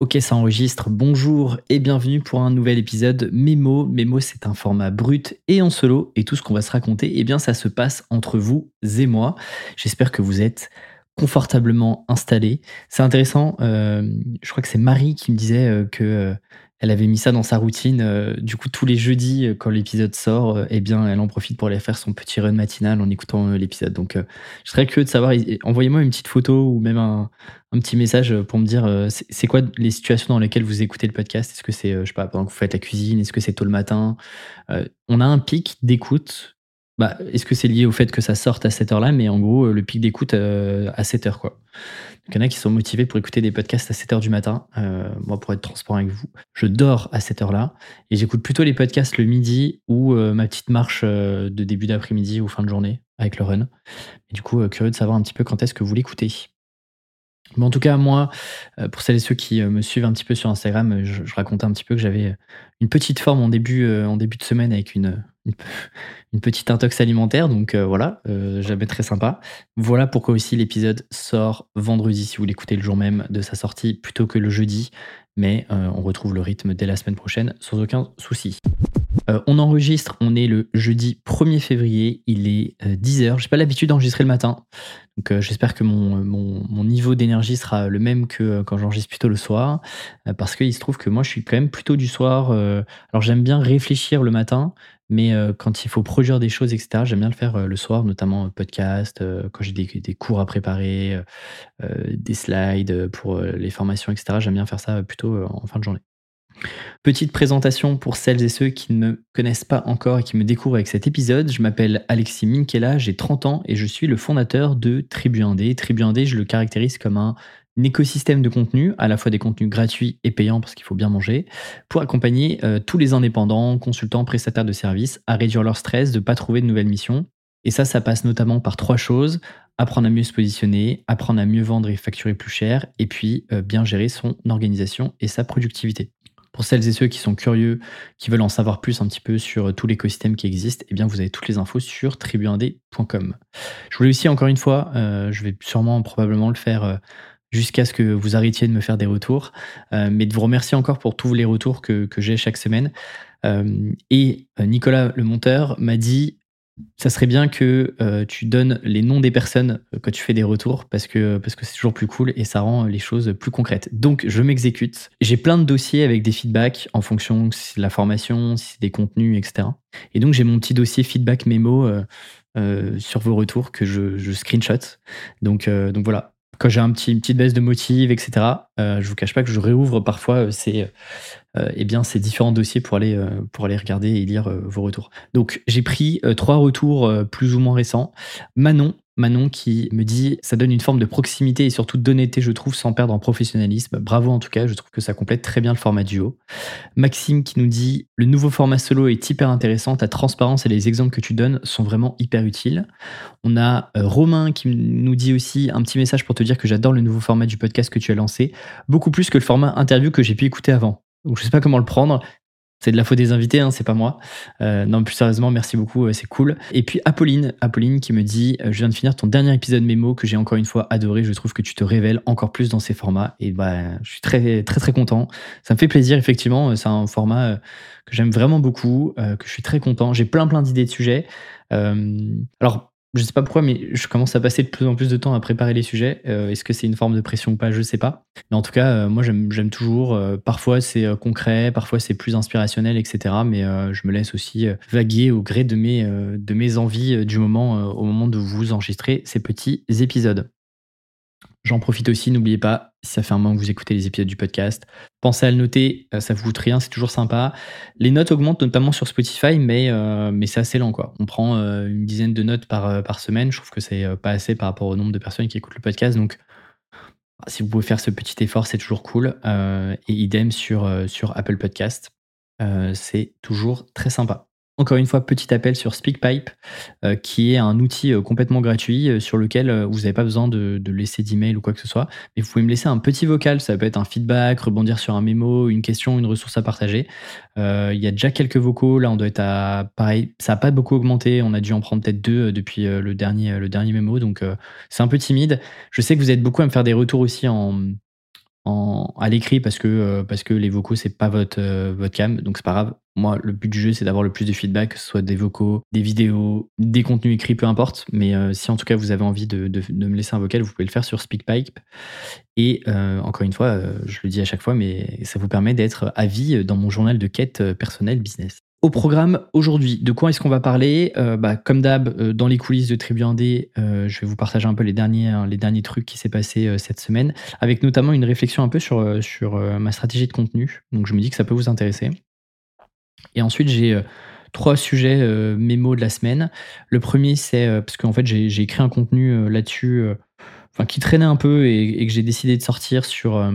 Ok, ça enregistre. Bonjour et bienvenue pour un nouvel épisode Mémo. Mémo, c'est un format brut et en solo. Et tout ce qu'on va se raconter, eh bien, ça se passe entre vous et moi. J'espère que vous êtes confortablement installés. C'est intéressant. euh, je crois que c'est Marie qui me disait euh, que euh, elle avait mis ça dans sa routine. euh, du coup, tous les jeudis, euh, quand l'épisode sort, euh, eh bien, elle en profite pour aller faire son petit run matinal en écoutant l'épisode. Donc, je serais curieux de savoir. Envoyez-moi une petite photo ou même un, petit message pour me dire c'est quoi les situations dans lesquelles vous écoutez le podcast? Est-ce que c'est, je sais pas, pendant que vous faites la cuisine? Est-ce que c'est tôt le matin? On a un pic d'écoute. Bah, Est-ce que c'est lié au fait que ça sorte à cette heure-là? Mais en gros, euh, le pic d'écoute euh, à 7 heures, quoi. Il y en a qui sont motivés pour écouter des podcasts à 7 heures du matin. Euh, moi, pour être transparent avec vous, je dors à cette heure-là et j'écoute plutôt les podcasts le midi ou ma petite marche de début d'après-midi ou fin de journée avec le run. Et du coup, curieux de savoir un petit peu quand est-ce que vous l'écoutez. Mais en tout cas, moi, euh, pour celles et ceux qui euh, me suivent un petit peu sur Instagram, euh, je, racontais un petit peu que j'avais une petite forme en début, de semaine avec une, une, pe- une petite intox alimentaire. Donc voilà, jamais très sympa. Voilà pourquoi aussi l'épisode sort vendredi, si vous l'écoutez le jour même de sa sortie, plutôt que le jeudi. Mais euh, on retrouve le rythme dès la semaine prochaine, sans aucun souci. Euh, on enregistre, on est le jeudi 1er février, il est 10h. J'ai pas l'habitude d'enregistrer le matin, donc euh, j'espère que mon, mon- niveau d'énergie sera le même que euh, quand j'enregistre plutôt le soir, euh, parce qu'il se trouve que moi je suis quand même plutôt du soir. euh, alors j'aime bien réfléchir le matin, mais euh, quand il faut produire des choses, etc., j'aime bien le faire euh, le soir, notamment euh, podcast, quand j'ai des, des cours à préparer, des slides pour les formations, etc. J'aime bien faire ça plutôt en fin de journée. Petite présentation pour celles et ceux qui ne me connaissent pas encore et qui me découvrent avec cet épisode. Je m'appelle Alexis Minkela, j'ai 30 ans et je suis le fondateur de Tribu 1D. Tribu 1D, je le caractérise comme un écosystème de contenu, à la fois des contenus gratuits et payants parce qu'il faut bien manger, pour accompagner euh, tous les indépendants, consultants, prestataires de services à réduire leur stress, de ne pas trouver de nouvelles missions. Et ça, ça passe notamment par trois choses apprendre à mieux se positionner, apprendre à mieux vendre et facturer plus cher, et puis euh, bien gérer son organisation et sa productivité. Pour celles et ceux qui sont curieux, qui veulent en savoir plus un petit peu sur euh, tout l'écosystème qui existe, eh bien vous avez toutes les infos sur tribu1d.com. Je voulais aussi encore une fois, je vais sûrement probablement le faire jusqu'à ce que vous arrêtiez de me faire des retours, euh, mais de vous remercier encore pour tous les retours que, que j'ai chaque semaine. Euh, et euh, Nicolas, le monteur, m'a dit ça serait bien que tu donnes les noms des personnes quand tu fais des retours parce que parce que c'est toujours plus cool et ça rend les choses plus concrètes. Donc je m'exécute. J'ai plein de dossiers avec des feedbacks en fonction si c'est de la formation, si c'est des contenus, etc. Et donc j'ai mon petit dossier feedback mémo sur vos retours que je, je screenshot. Donc donc voilà. Quand j'ai une petite baisse de motive, etc., euh, je vous cache pas que je réouvre parfois euh, ces, euh, eh ces différents dossiers pour aller, pour aller regarder et lire vos retours. Donc, j'ai pris trois retours plus ou moins récents. Manon, Manon qui me dit ça donne une forme de proximité et surtout d'honnêteté, je trouve, sans perdre en professionnalisme. Bravo en tout cas, je trouve que ça complète très bien le format duo. Maxime qui nous dit le nouveau format solo est hyper intéressant, ta transparence et les exemples que tu donnes sont vraiment hyper utiles. On a euh, Romain qui nous dit aussi un petit message pour te dire que j'adore le nouveau format du podcast que tu as lancé, beaucoup plus que le format interview que j'ai pu écouter avant. Donc je sais pas comment le prendre. C'est de la faute des invités, hein, c'est pas moi. Euh, non, plus sérieusement, merci beaucoup, euh, c'est cool. Et puis Apolline, Apolline qui me dit euh, Je viens de finir ton dernier épisode mémo que j'ai encore une fois adoré. Je trouve que tu te révèles encore plus dans ces formats. Et bah, je suis très, très, très content. Ça me fait plaisir, effectivement. C'est un format euh, que j'aime vraiment beaucoup, euh, que je suis très content. J'ai plein, plein d'idées de sujets. Euh, alors, je sais pas pourquoi, mais je commence à passer de plus en plus de temps à préparer les sujets. Euh, Est-ce que c'est une forme de pression ou pas? Je sais pas. Mais en tout cas, euh, moi, j'aime toujours. Euh, parfois, c'est concret, parfois, c'est plus inspirationnel, etc. Mais je me laisse aussi vaguer au gré de mes, de mes envies du moment, au moment de vous enregistrer ces petits épisodes. J'en profite aussi, n'oubliez pas, si ça fait un moment que vous écoutez les épisodes du podcast, pensez à le noter, euh, ça vous coûte rien, c'est toujours sympa. Les notes augmentent notamment sur Spotify, mais, euh, c'est assez lent. On prend euh, une dizaine de notes par, semaine, je trouve que c'est pas assez par rapport au nombre de personnes qui écoutent le podcast. Donc, si vous pouvez faire ce petit effort, c'est toujours cool. Et idem sur, sur Apple Podcast, c'est toujours très sympa. Encore une fois, petit appel sur SpeakPipe, euh, qui est un outil euh, complètement gratuit euh, sur lequel vous n'avez pas besoin de, laisser d'email ou quoi que ce soit. Mais vous pouvez me laisser un petit vocal. Ça peut être un feedback, rebondir sur un mémo, une question, une ressource à partager. Il y a déjà quelques vocaux. Là, on doit être à pareil. Ça n'a pas beaucoup augmenté. On a dû en prendre peut-être deux depuis le dernier, le dernier mémo. Donc, c'est un peu timide. Je sais que vous êtes beaucoup à me faire des retours aussi en, à l'écrit parce que, euh, parce que les vocaux, c'est pas votre, euh, votre cam, donc c'est pas grave. Moi, le but du jeu, c'est d'avoir le plus de feedback, soit des vocaux, des vidéos, des contenus écrits, peu importe. Mais euh, si en tout cas vous avez envie de, me laisser un vocal, vous pouvez le faire sur SpeakPipe. Et encore une fois, je le dis à chaque fois, mais ça vous permet d'être à vie dans mon journal de quête personnel business. Au programme aujourd'hui, de quoi est-ce qu'on va parler? Euh, bah, Comme d'hab, euh, dans les coulisses de Tribu 1D, euh, je vais vous partager un peu les derniers, hein, trucs qui s'est passé cette semaine, avec notamment une réflexion un peu sur, ma stratégie de contenu. Donc je me dis que ça peut vous intéresser. Et ensuite, j'ai trois sujets mémo de la semaine. Le premier, c'est parce qu'en fait, j'ai écrit un contenu là-dessus, qui traînait un peu et, que j'ai décidé de sortir sur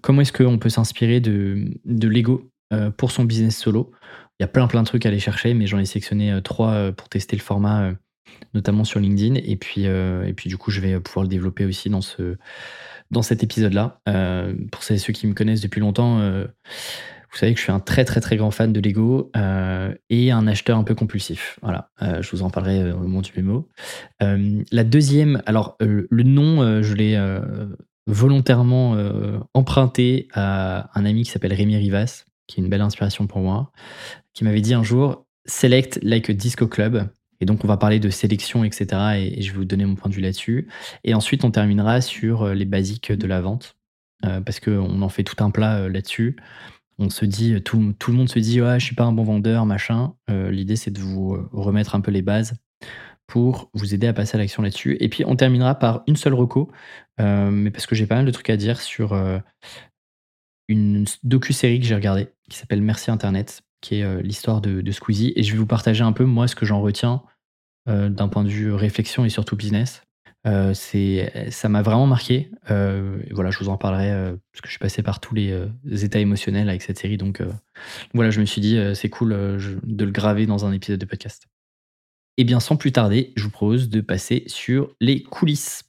comment est-ce qu'on peut s'inspirer de Lego pour son business solo. Il y a plein plein de trucs à aller chercher, mais j'en ai sélectionné euh, trois euh, pour tester le format, euh, notamment sur LinkedIn. Et puis, et puis du coup, je vais pouvoir le développer aussi dans, ce, dans cet épisode-là. pour ceux qui me connaissent depuis longtemps, vous savez que je suis un très très très grand fan de Lego et un acheteur un peu compulsif. Voilà, je vous en parlerai au moment du mémo. la deuxième, alors le nom, je l'ai volontairement emprunté à un ami qui s'appelle Rémi Rivas, qui est une belle inspiration pour moi, qui m'avait dit un jour Select like a disco club. Et donc, on va parler de sélection, etc. Et, je vais vous donner mon point de vue là-dessus. Et ensuite, on terminera sur euh, les basiques de la vente. Euh, parce qu'on en fait tout un plat euh, là-dessus. On se dit, tout, le monde se dit, ouais, je suis pas un bon vendeur, machin. L'idée, c'est de vous remettre un peu les bases pour vous aider à passer à l'action là-dessus. Et puis, on terminera par une seule reco, mais parce que j'ai pas mal de trucs à dire sur une docu-série que j'ai regardée qui s'appelle Merci Internet, qui est euh, l'histoire de, Squeezie. Et je vais vous partager un peu, moi, ce que j'en retiens euh, d'un point de vue réflexion et surtout business. Euh, ça m'a vraiment marqué. voilà, je vous en parlerai parce que je suis passé par tous les états émotionnels avec cette série. Donc voilà, je me suis dit, c'est cool de le graver dans un épisode de podcast. Et bien, sans plus tarder, je vous propose de passer sur les coulisses.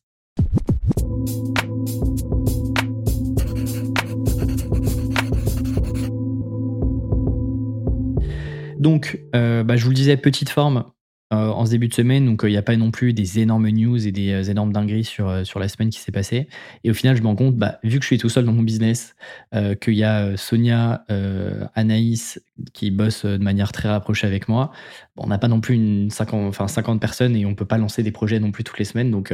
Donc, euh, bah, je vous le disais, petite forme euh, en ce début de semaine, donc il n'y a pas non plus des énormes news et des euh, énormes dingueries sur, la semaine qui s'est passée. Et au final, je me rends compte, bah, vu que je suis tout seul dans mon business, qu'il y a Sonia, Anaïs qui bossent de manière très rapprochée avec moi, on n'a pas non plus une 50, enfin 50 personnes et on ne peut pas lancer des projets non plus toutes les semaines. Donc,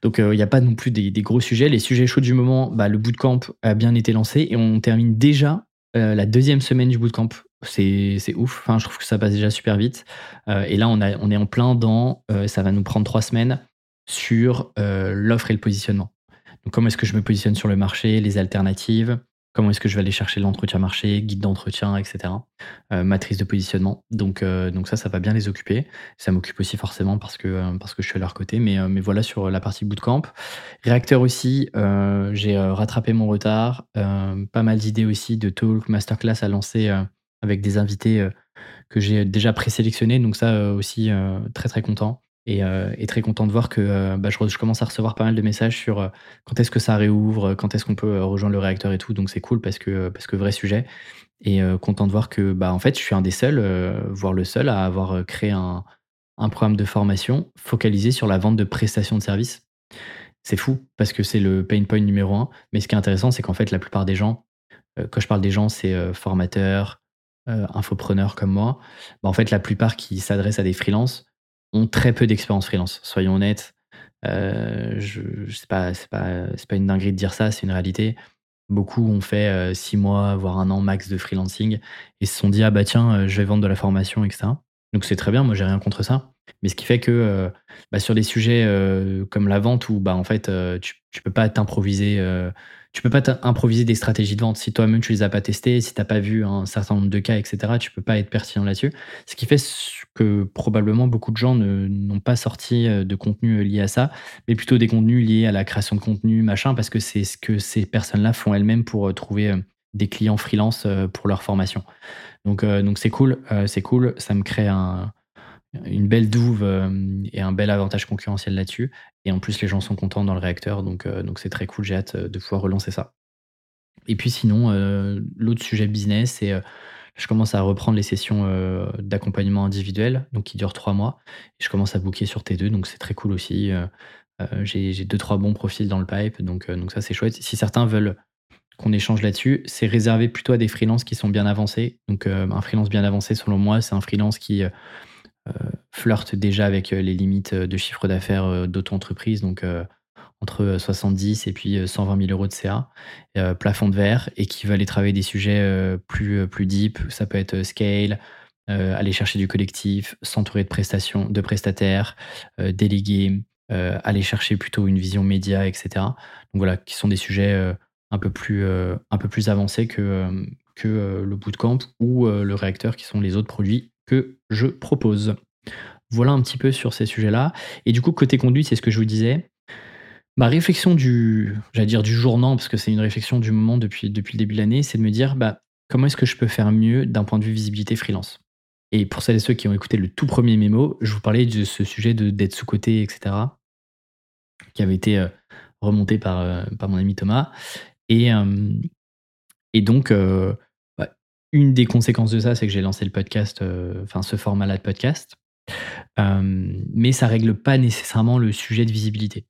donc il n'y a pas non plus des, gros sujets. Les sujets chauds du moment, bah, le bootcamp a bien été lancé et on termine déjà la deuxième semaine du bootcamp c'est ouf. Enfin, je trouve que ça passe déjà super vite. Euh, et là, on, a, on, est en plein dans, euh, ça va nous prendre trois semaines sur euh, l'offre et le positionnement. Donc, comment est-ce que je me positionne sur le marché, les alternatives, comment est-ce que je vais aller chercher l'entretien marché, guide d'entretien, etc. matrice de positionnement. Donc, donc ça, ça va bien les occuper. Ça m'occupe aussi forcément parce que, parce que je suis à leur côté. Mais, mais voilà sur la partie bootcamp. Réacteur aussi, j'ai rattrapé mon retard. pas mal d'idées aussi de talk, masterclass à lancer avec des invités que j'ai déjà présélectionnés. Donc ça aussi, très très content. Et, très content de voir que bah, je, commence à recevoir pas mal de messages sur quand est-ce que ça réouvre, quand est-ce qu'on peut rejoindre le réacteur et tout. Donc c'est cool parce que, parce que vrai sujet. Et content de voir que bah, en fait, je suis un des seuls, voire le seul, à avoir créé un, un programme de formation focalisé sur la vente de prestations de services. C'est fou parce que c'est le pain point numéro un. Mais ce qui est intéressant, c'est qu'en fait, la plupart des gens, quand je parle des gens, c'est formateurs, euh, infopreneurs comme moi, bah, en fait, la plupart qui s'adressent à des freelances ont très peu d'expérience freelance. Soyons honnêtes. Euh, je, sais pas, c'est pas, pas une dinguerie de dire ça, c'est une réalité. Beaucoup ont fait euh, six mois, voire un an max de freelancing et se sont dit ah bah tiens, je vais vendre de la formation, etc. Donc c'est très bien, moi j'ai rien contre ça. Mais ce qui fait que bah, sur des sujets comme la vente où bah en fait tu, tu peux pas t'improviser tu peux pas improviser des stratégies de vente si toi-même tu les as pas testées, si tu n'as pas vu un certain nombre de cas, etc. Tu peux pas être pertinent là-dessus. Ce qui fait que probablement beaucoup de gens n'ont pas sorti euh, de contenu lié à ça, mais plutôt des contenus liés à la création de contenu, machin, parce que c'est ce que ces personnes-là font elles-mêmes pour euh, trouver euh, des clients freelance pour leur formation. Donc donc c'est cool, c'est cool, ça me crée un, une belle douve et un bel avantage concurrentiel là-dessus. Et en plus, les gens sont contents dans le réacteur, donc c'est très cool. J'ai hâte de pouvoir relancer ça. Et puis sinon, l'autre sujet business, c'est je commence à reprendre les sessions d'accompagnement individuel, donc qui durent trois mois. Et je commence à booker sur T2, donc c'est très cool aussi. j'ai deux, trois bons profils dans le pipe, donc, donc ça c'est chouette. Si certains veulent qu'on échange là-dessus, c'est réservé plutôt à des freelances qui sont bien avancés. Donc un freelance bien avancé, selon moi, c'est un freelance qui flirte déjà avec les limites de chiffre d'affaires d'auto-entreprise, donc entre 70 et puis 120 000 euros de CA, plafond de verre, et qui veut aller travailler des sujets plus, plus deep. Ça peut être scale, aller chercher du collectif, s'entourer de de prestataires, déléguer, aller chercher plutôt une vision média, etc. Donc voilà, qui sont des sujets un peu plus, un peu plus avancés que, que le bootcamp ou le réacteur, qui sont les autres produits que je propose. Voilà un petit peu sur ces sujets-là. Et du coup, côté conduite, c'est ce que je vous disais. Ma réflexion du, j'allais dire du jour parce que c'est une réflexion du moment depuis, depuis le début de l'année, c'est de me dire bah, comment est-ce que je peux faire mieux d'un point de vue visibilité freelance? Et pour celles et ceux qui ont écouté le tout premier mémo, je vous parlais de ce sujet d'être sous-côté, etc., qui avait été euh, remonté par, euh, par mon ami Thomas. Et, euh, et donc, une des conséquences de ça, c'est que j'ai lancé le podcast, enfin ce format-là de podcast. mais ça règle pas nécessairement le sujet de visibilité.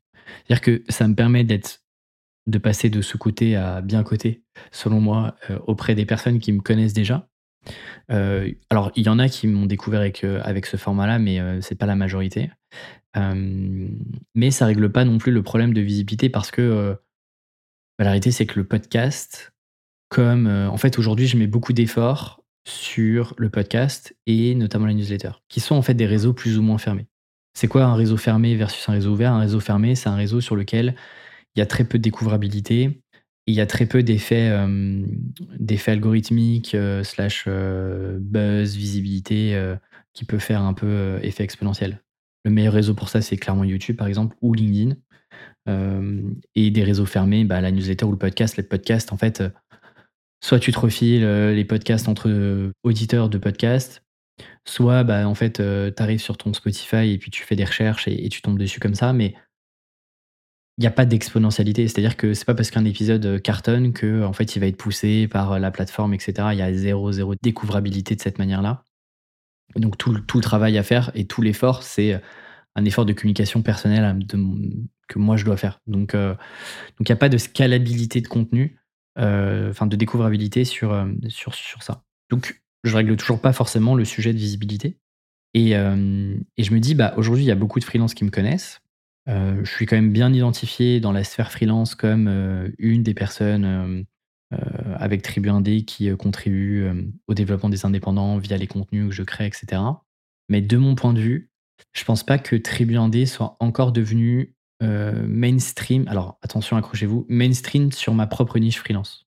C'est-à-dire que ça me permet de passer de sous-côté à bien côté, selon moi, auprès des personnes qui me connaissent déjà. alors, il y en a qui m'ont découvert avec, avec ce format-là, mais c'est pas la majorité. mais ça règle pas non plus le problème de visibilité parce que la réalité, c'est que le podcast, comme en fait aujourd'hui, je mets beaucoup d'efforts sur le podcast et notamment la newsletter, qui sont en fait des réseaux plus ou moins fermés. C'est quoi un réseau fermé versus un réseau ouvert? Un réseau fermé, c'est un réseau sur lequel il y a très peu de découvrabilité, il y a très peu d'effets, d'effets algorithmiques, slash buzz, visibilité, qui peut faire un peu effet exponentiel. Le meilleur réseau pour ça, c'est clairement YouTube, par exemple, ou LinkedIn. et des réseaux fermés, bah, la newsletter ou le podcast. Les podcasts, en fait, soit tu te refiles les podcasts entre auditeurs de podcasts, soit bah, en fait, tu arrives sur ton Spotify et puis tu fais des recherches et, tu tombes dessus comme ça, mais il n'y a pas d'exponentialité. C'est-à-dire que c'est pas parce qu'un épisode cartonne que en fait, il va être poussé par la plateforme, etc. Il y a zéro, zéro découvrabilité de cette manière-là. Donc tout, tout, le travail à faire et tout l'effort, c'est un effort de communication personnelle que moi je dois faire. Donc il n'y a pas de scalabilité de contenu, enfin de découvrabilité sur, sur, sur ça. Donc je règle toujours pas forcément le sujet de visibilité. Et, je me dis, bah, aujourd'hui, il y a beaucoup de freelances qui me connaissent. je suis quand même bien identifié dans la sphère freelance comme une des personnes avec Tribu Indé qui contribue au développement des indépendants via les contenus que je crée, etc. Mais de mon point de vue, je pense pas que Tribu Indé soit encore devenu mainstream. Alors attention, accrochez-vous, mainstream sur ma propre niche freelance.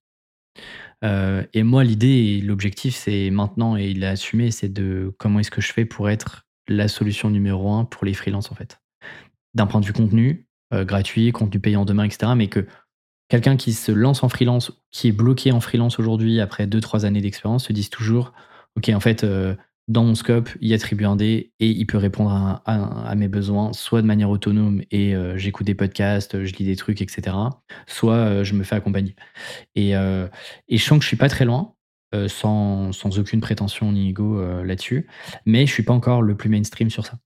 Euh, et moi, l'idée et l'objectif, c'est maintenant, et il l'a assumé, c'est de comment est-ce que je fais pour être la solution numéro un pour les freelances, en fait. D'un point de vue contenu, euh, gratuit, contenu payant demain, etc. Mais que quelqu'un qui se lance en freelance, qui est bloqué en freelance aujourd'hui après 2-3 années d'expérience, se dise toujours, OK, en fait, euh, dans mon scope, il y a Tribu Indé et il peut répondre à, mes besoins, soit de manière autonome et euh, j'écoute des podcasts, je lis des trucs, etc. Soit euh, je me fais accompagner. Et, euh, et, je sens que je suis pas très loin, sans, sans, aucune prétention ni ego là-dessus, mais je suis pas encore le plus mainstream sur ça.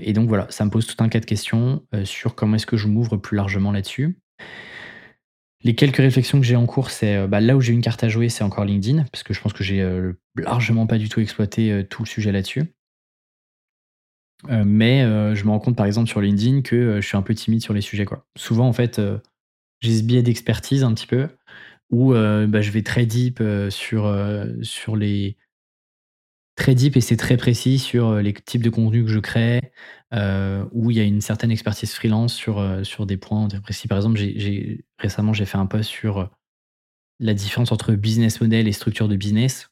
et donc voilà, ça me pose tout un cas de questions sur comment est-ce que je m'ouvre plus largement là-dessus. Les quelques réflexions que j'ai en cours, c'est euh, bah, là où j'ai une carte à jouer, c'est encore LinkedIn, parce que je pense que j'ai euh, largement pas du tout exploité euh, tout le sujet là-dessus. mais je me rends compte par exemple sur LinkedIn que je suis un peu timide sur les sujets. Quoi. Souvent en fait, j'ai ce biais d'expertise un petit peu, où bah, je vais très deep sur, sur les, très deep et c'est très précis sur euh, les types de contenus que je crée, euh, où il y a une certaine expertise freelance sur, euh, sur des points très précis. Par exemple, récemment, j'ai fait un post sur la différence entre business model et structure de business.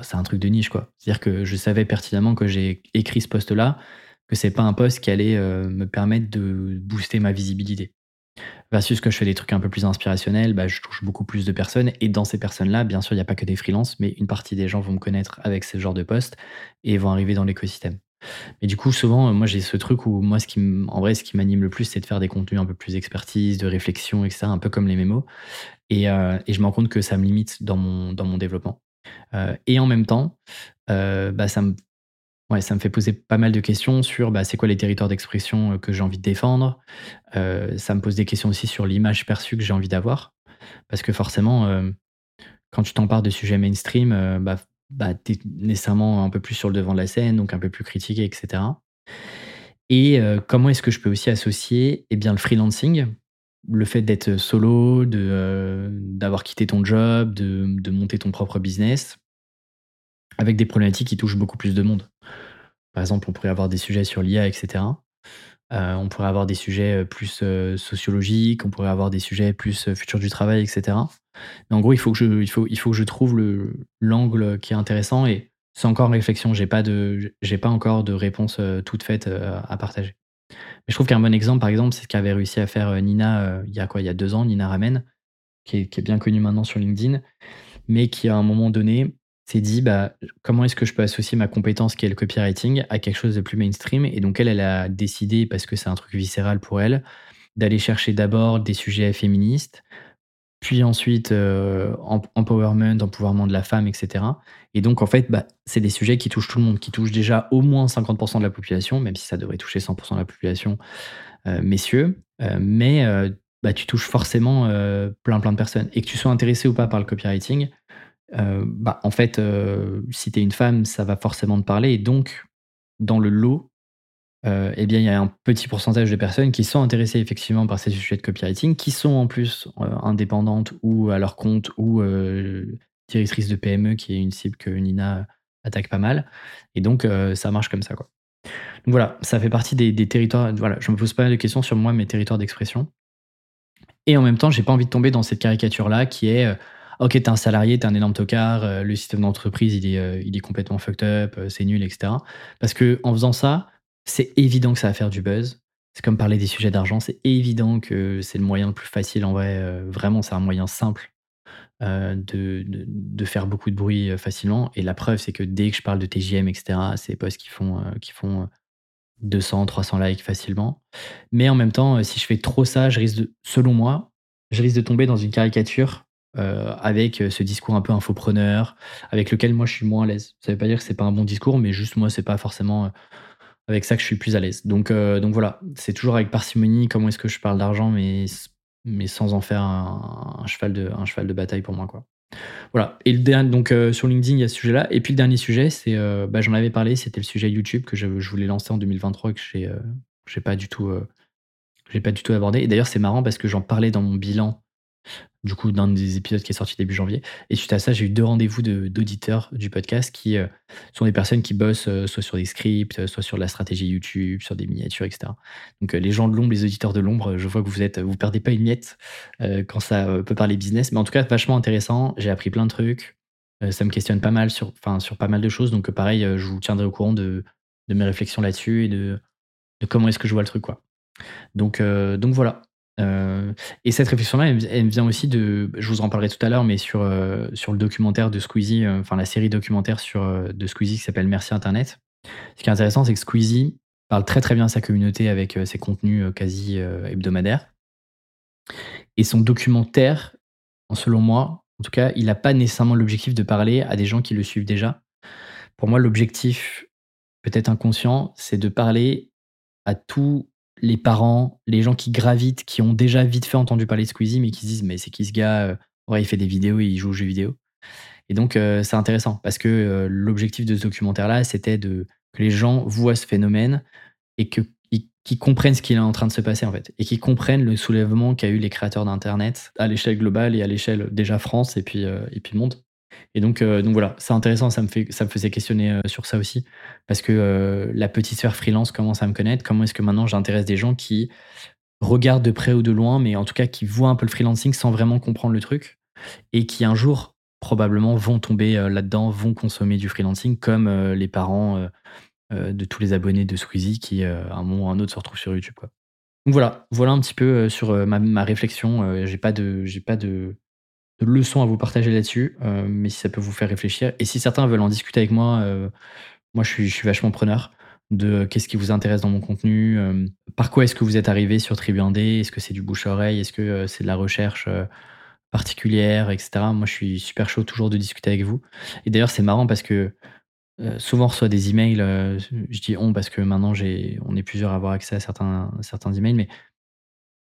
C'est un truc de niche, quoi. C'est-à-dire que je savais pertinemment que j'ai écrit ce post-là, que c'est pas un post qui allait me permettre de booster ma visibilité. Versus que je fais des trucs un peu plus inspirationnels, bah, je touche beaucoup plus de personnes. Et dans ces personnes-là, bien sûr, il n'y a pas que des freelances, mais une partie des gens vont me connaître avec ce genre de poste et vont arriver dans l'écosystème. Mais du coup, souvent, moi, j'ai ce truc où, moi, ce qui en vrai, ce qui m'anime le plus, c'est de faire des contenus un peu plus expertise, de réflexion, etc., un peu comme les mémos. Et, euh, et je me rends compte que ça me limite dans mon, développement. Euh, et en même temps, euh, bah, ça me Ouais, ça me fait poser pas mal de questions sur, bah, c'est quoi les territoires d'expression, heu, que j'ai envie de défendre? Heu, ça me pose des questions aussi sur l'image perçue que j'ai envie d'avoir. Parce que forcément, hem, quand tu t'empares de sujets mainstream, bah bah, tu es nécessairement un peu plus sur le devant de la scène, donc un peu plus critiqué et cetera. Et comment est-ce que je peux aussi associer, eh bien, le freelancing, le fait d'être solo, d'avoir quitté ton job, de monter ton propre business avec des problématiques qui touchent beaucoup plus de monde. Par exemple, on pourrait avoir des sujets sur l'IA et cetera. Heu, on pourrait avoir des sujets, heu, plus, heu, sociologiques, on pourrait avoir des sujets plus, heu, futur du travail et cetera. Mais en gros, il faut que je trouve le l'angle qui est intéressant et c'est encore en réflexion. J'ai pas pas encore de réponse, toute faite, à partager. Mais je trouve qu'un bon exemple, par exemple, c'est ce qu'avait réussi à faire, Nina, il y a quoi? Il y a 2 ans, Nina Ramen, qui est bien connue maintenant sur LinkedIn, mais qui à un moment donné s'est dit: «Bah, comment est-ce que je peux associer ma compétence qui est le copywriting à quelque chose de plus mainstream?» et donc elle, elle a décidé, parce que c'est un truc viscéral pour elle, d'aller chercher d'abord des sujets féministes, puis ensuite, emp empowerment, de la femme et cetera et donc en fait, bah, c'est des sujets qui touchent tout le monde, qui touchent déjà au moins 50% de la population, même si ça devrait toucher 100% de la population, heu, messieurs, heu, mais heu, bah, tu touches forcément, plein, plein de personnes et que tu sois intéressé ou pas par le copywriting, heu, bah, en fait, heu, si tu une femme, ça va forcément te parler. Et donc dans le lot, heu et bien, il y a un petit pourcentage de personnes qui sont intéressées effectivement par ces sujets de copywriting, qui sont en plus, heu, indépendantes ou à leur compte ou directrices de PME qui est une cible que Nina attaque pas mal. Et donc ça marche comme ça, quoi. Donc voilà, ça fait partie des des territoires voilà, je me pose pas mal de questions sur moi, mes territoires d'expression. Et en même temps, j'ai pas envie de tomber dans cette caricature-là qui est, «OK, tu es un salarié, tu es un énorme tocard, heu, le système d'entreprise, il est, heu, il est complètement fucked up, heu, c'est nul et cetera». Parce qu'en faisant ça, c'est évident que ça va faire du buzz. C'est comme parler des sujets d'argent, c'est évident que c'est le moyen le plus facile en vrai, vraiment, c'est un moyen simple, de de faire beaucoup de bruit, facilement et la preuve, c'est que dès que je parle de TJM et cetera, c'est des posts qui font, qui font, heu, 200-300 likes facilement. Mais en même temps, si je fais trop ça, je risque de selon moi, je risque de tomber dans une caricature, heu, avec, heu, ce discours un peu infopreneur, avec lequel moi je suis moins à l'aise. Ça veut pas dire que c'est pas un bon discours, mais juste moi, c'est pas forcément, heu, avec ça que je suis plus à l'aise. Donc voilà, c'est toujours avec parcimonie comment est-ce que je parle d'argent, mais sans en faire un cheval de bataille pour moi. Voilà et donc sur LinkedIn, il y a ce sujet-là et puis le dernier sujet, c'est, bah, j'en avais parlé, c'était le sujet YouTube que je voulais lancer en 2023 et que j'ai, j'ai pas du tout abordé et d'ailleurs, c'est marrant parce que j'en parlais dans mon bilan, du coup, d'un des épisodes qui est sorti début janvier et suite à ça, j'ai eu 2 rendez-vous de d'auditeurs du podcast qui, heu, sont des personnes qui bossent, heu, soit sur des scripts, heu, soit sur de la stratégie YouTube, sur des miniatures et cetera. Donc les gens de l'ombre, les auditeurs de l'ombre, je vois que vous êtes vous perdez pas une miette, quand ça, peut parler business, mais en tout cas, vachement intéressant. J'ai appris plein de trucs, ça me questionne pas mal sur sur pas mal de choses donc pareil, je vous tiendrai au courant de mes réflexions là-dessus et de de comment est-ce que je vois le truc, quoi. Donc donc voilà, heu et cette réflexion-là, elle vient aussi de je vous en parlerai tout à l'heure, mais sur, heu, sur le documentaire de Squeezie, heu, enfin la série documentaire sur, de Squeezie qui s'appelle «Merci internet». Ce qui est intéressant, c'est que Squeezie parle très, très bien à sa communauté avec, ses contenus, quasi, hebdomadaires et son documentaire, selon moi, en tout cas, il a pas nécessairement l'objectif de parler à des gens qui le suivent déjà. Pour moi, l'objectif, peut-être inconscient, c'est de parler à tous les parents, les gens qui gravitent, qui ont déjà vite fait entendu parler de Squeezie, mais qui se disent: «Mais c'est qui ce gars, heu? Ouais, il fait des vidéos il joue aux jeux vidéo» et donc heu, c'est intéressant parce que, heu, l'objectif de ce documentaire-là, c'était de que les gens voient ce phénomène et que qu'ils comprennent ce qui est en train de se passer, en fait. Et qu'ils comprennent le soulèvement qu'a eu les créateurs d'internet à l'échelle globale et à l'échelle, déjà France et puis, heu et puis monde et donc heu, donc voilà, c'est intéressant, ça me faisait questionner, heu, sur ça aussi parce que, heu, la petite sphère freelance commence à me connaître. Comment est-ce que maintenant j'intéresse des gens qui regardent de près ou de loin, mais en tout cas qui voient un peu le freelancing sans vraiment comprendre le truc et qui un jour, probablement, vont tomber, là-dedans, vont consommer du freelancing comme, les parents, de tous les abonnés de Squeezie qui, à un moment ou un autre se retrouvent sur YouTube. Donc voilà, voilà un petit peu, sur, ma ma réflexion, j'ai pas de j'ai pas de leçons à vous partager là-dessus, heu, mais si ça peut vous faire réfléchir et si certains veulent en discuter avec moi, heu, moi je suis vachement preneur de qu'est-ce qui vous intéresse dans mon contenu, par quoi est-ce que vous êtes arrivé sur Tribu Indé? Est-ce que c'est du bouche à oreille? Est-ce que, c'est de la recherche, particulière et cetera? Moi, je suis super chaud toujours de discuter avec vous et d'ailleurs, c'est marrant parce que souvent on reçoit des emails, je dis «on» parce que maintenant on est plusieurs à avoir accès à certains emails, mais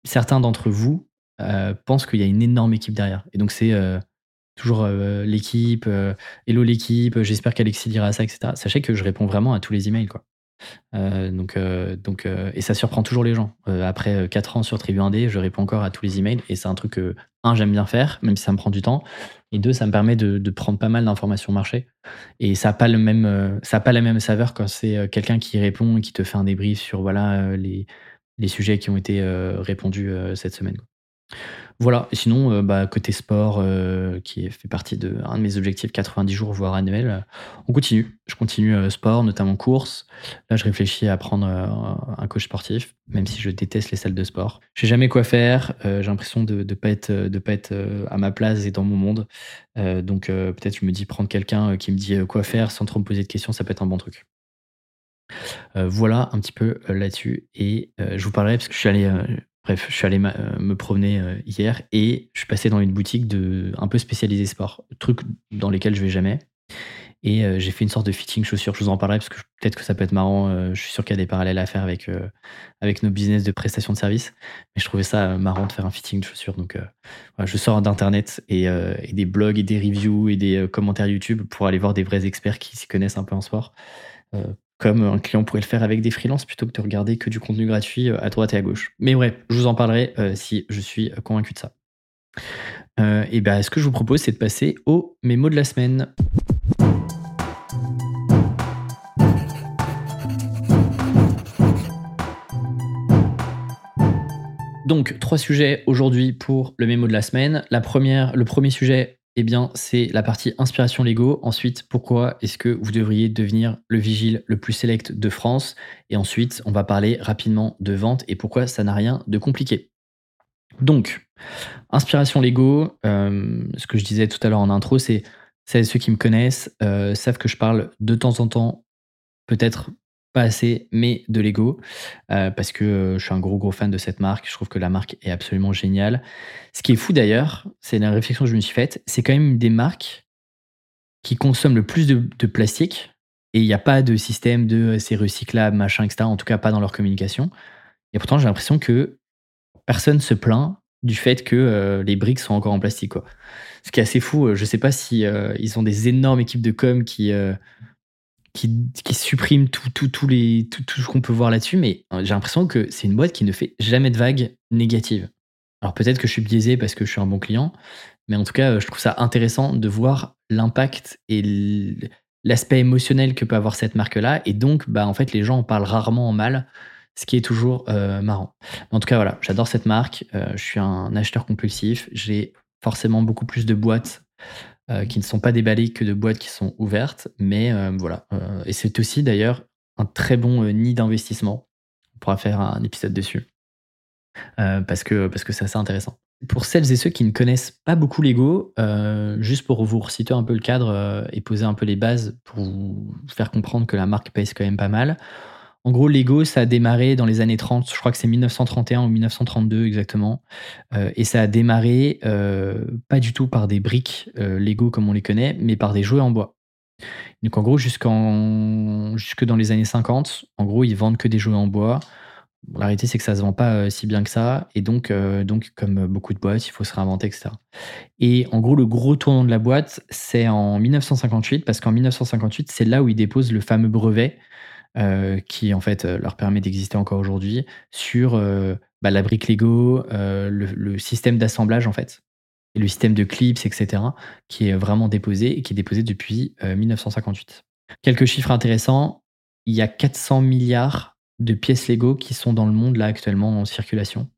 certains d'entre vous, pensent qu'il y a une énorme équipe derrière et donc c'est, toujours, l'équipe, «Hello l'équipe, j'espère qu'Alexis lira ça» et cetera. Sachez que je réponds vraiment à tous les emails, quoi. donc donc et ça surprend toujours les gens. après, 4 ans sur Tribu Indé, je réponds encore à tous les emails et c'est un truc que, un j'aime bien faire, même si ça me prend du temps et deux ça me permet de prendre pas mal d'informations marché et ça a pas pas la même saveur quand c'est, quelqu'un qui répond et qui te fait un débrief sur voilà, les les sujets qui ont été, répondus, cette semaine, voilà, et sinon, euh, bah, côté sport, euh, qui fait partie de un de mes objectifs 90 jours, voire annuel, euh, on continue. Je continue, sport, notamment course. Là, je réfléchis à prendre, un coach sportif, même si je déteste les salles de sport. Je sais jamais quoi faire, j'ai l'impression de de pas être, de pas être, à ma place et dans mon monde. donc peut-être je me dis prendre quelqu'un, qui me dit, quoi faire sans trop me poser de questions, ça peut être un bon truc. voilà un petit peu, là-dessus et je vous parlerai parce que je suis allé, Bref, je suis allé euh, me promener euh, hier et je suis passé dans une boutique de, un peu spécialisée sport, truc dans lesquels je vais jamais. Et euh, j'ai fait une sorte de fitting chaussures. Je vous en parlerai parce que peut-être que ça peut être marrant. je suis sûr qu'il y a des parallèles à faire avec, avec nos business de prestation de services. Mais je trouvais ça marrant de faire un fitting de chaussures. Donc, je sors d'internet et, et, des blogs et des reviews et des commentaires YouTube pour aller voir des vrais experts qui s'y connaissent un peu en sport comme un client pourrait le faire avec des freelances plutôt que de regarder que du contenu gratuit euh, à droite et à gauche. Mais bref, je vous en parlerai euh, si je suis convaincu de ça. Euh, et bien, ce que je vous propose, c'est de passer au mémo de la semaine. Donc, trois sujets aujourd'hui pour le mémo de la semaine. La première, le premier sujet, eh bien, c'est la partie inspiration Lego. Ensuite, pourquoi est-ce que vous devriez devenir le vigile le plus select de France? Et ensuite, on va parler rapidement de vente et pourquoi ça n'a rien de compliqué. Donc, inspiration Lego, euh, ce que je disais tout à l'heure en intro, c'est ceux qui me connaissent euh, savent que je parle de temps en temps, peut-être pas assez, mais de Lego, euh, parce que euh, je suis un gros gros fan de cette marque. Je trouve que la marque est absolument géniale. Ce qui est fou d'ailleurs, c'est la réflexion que je me suis faite, c'est quand même des marques qui consomment le plus de, plastique, et il n'y a pas de système de euh, c'est recyclable, machin, etc. En tout cas, pas dans leur communication. Et pourtant, j'ai l'impression que personne se plaint du fait que les briques sont encore en plastique. Ce qui est assez fou. Je ne sais pas si ils ont des énormes équipes de com qui qui, supprime tout, tout, tout, les, tout, tout ce qu'on peut voir là-dessus, mais euh, j'ai l'impression que c'est une boîte qui ne fait jamais de vagues négatives. Alors peut-être que je suis biaisé parce que je suis un bon client, mais en tout cas, je trouve ça intéressant de voir l'impact et l'aspect émotionnel que peut avoir cette marque-là. Et donc, bah, en fait, les gens en parlent rarement en mal, ce qui est toujours euh, marrant. En tout cas, voilà, j'adore cette marque. Euh, je suis un acheteur compulsif. J'ai forcément beaucoup plus de boîtes euh, qui ne sont pas déballées que de boîtes qui sont ouvertes. Mais euh, voilà. Euh, et c'est aussi d'ailleurs un très bon nid d'investissement. On pourra faire un épisode dessus. parce que parce que c'est assez intéressant. Pour celles et ceux qui ne connaissent pas beaucoup Lego, juste pour vous resituer un peu le cadre et poser un peu les bases pour vous faire comprendre que la marque pèse quand même pas mal. En gros, Lego, ça a démarré dans les années 30, je crois que c'est 1931 ou 1932 exactement. Euh, et ça a démarré euh, pas du tout par des briques euh, Lego comme on les connaît, mais par des jouets en bois. Donc en gros, jusqu'en jusque dans les années 50, en gros, ils vendent que des jouets en bois. la réalité, c'est que ça se vend pas si bien que ça. Et donc, donc, comme beaucoup de boîtes, il faut se réinventer, etc. Et en gros, le gros tournant de la boîte, c'est en 1958, parce qu'en 1958, c'est là où ils déposent le fameux brevet euh, qui en fait euh, leur permet d'exister encore aujourd'hui sur euh, bah, la brique Lego, le, système d'assemblage en fait, et le système de clips, etc., qui est vraiment déposé et qui est déposé depuis 1958. Quelques chiffres intéressants il y a 400 milliards de pièces Lego qui sont dans le monde là actuellement en circulation.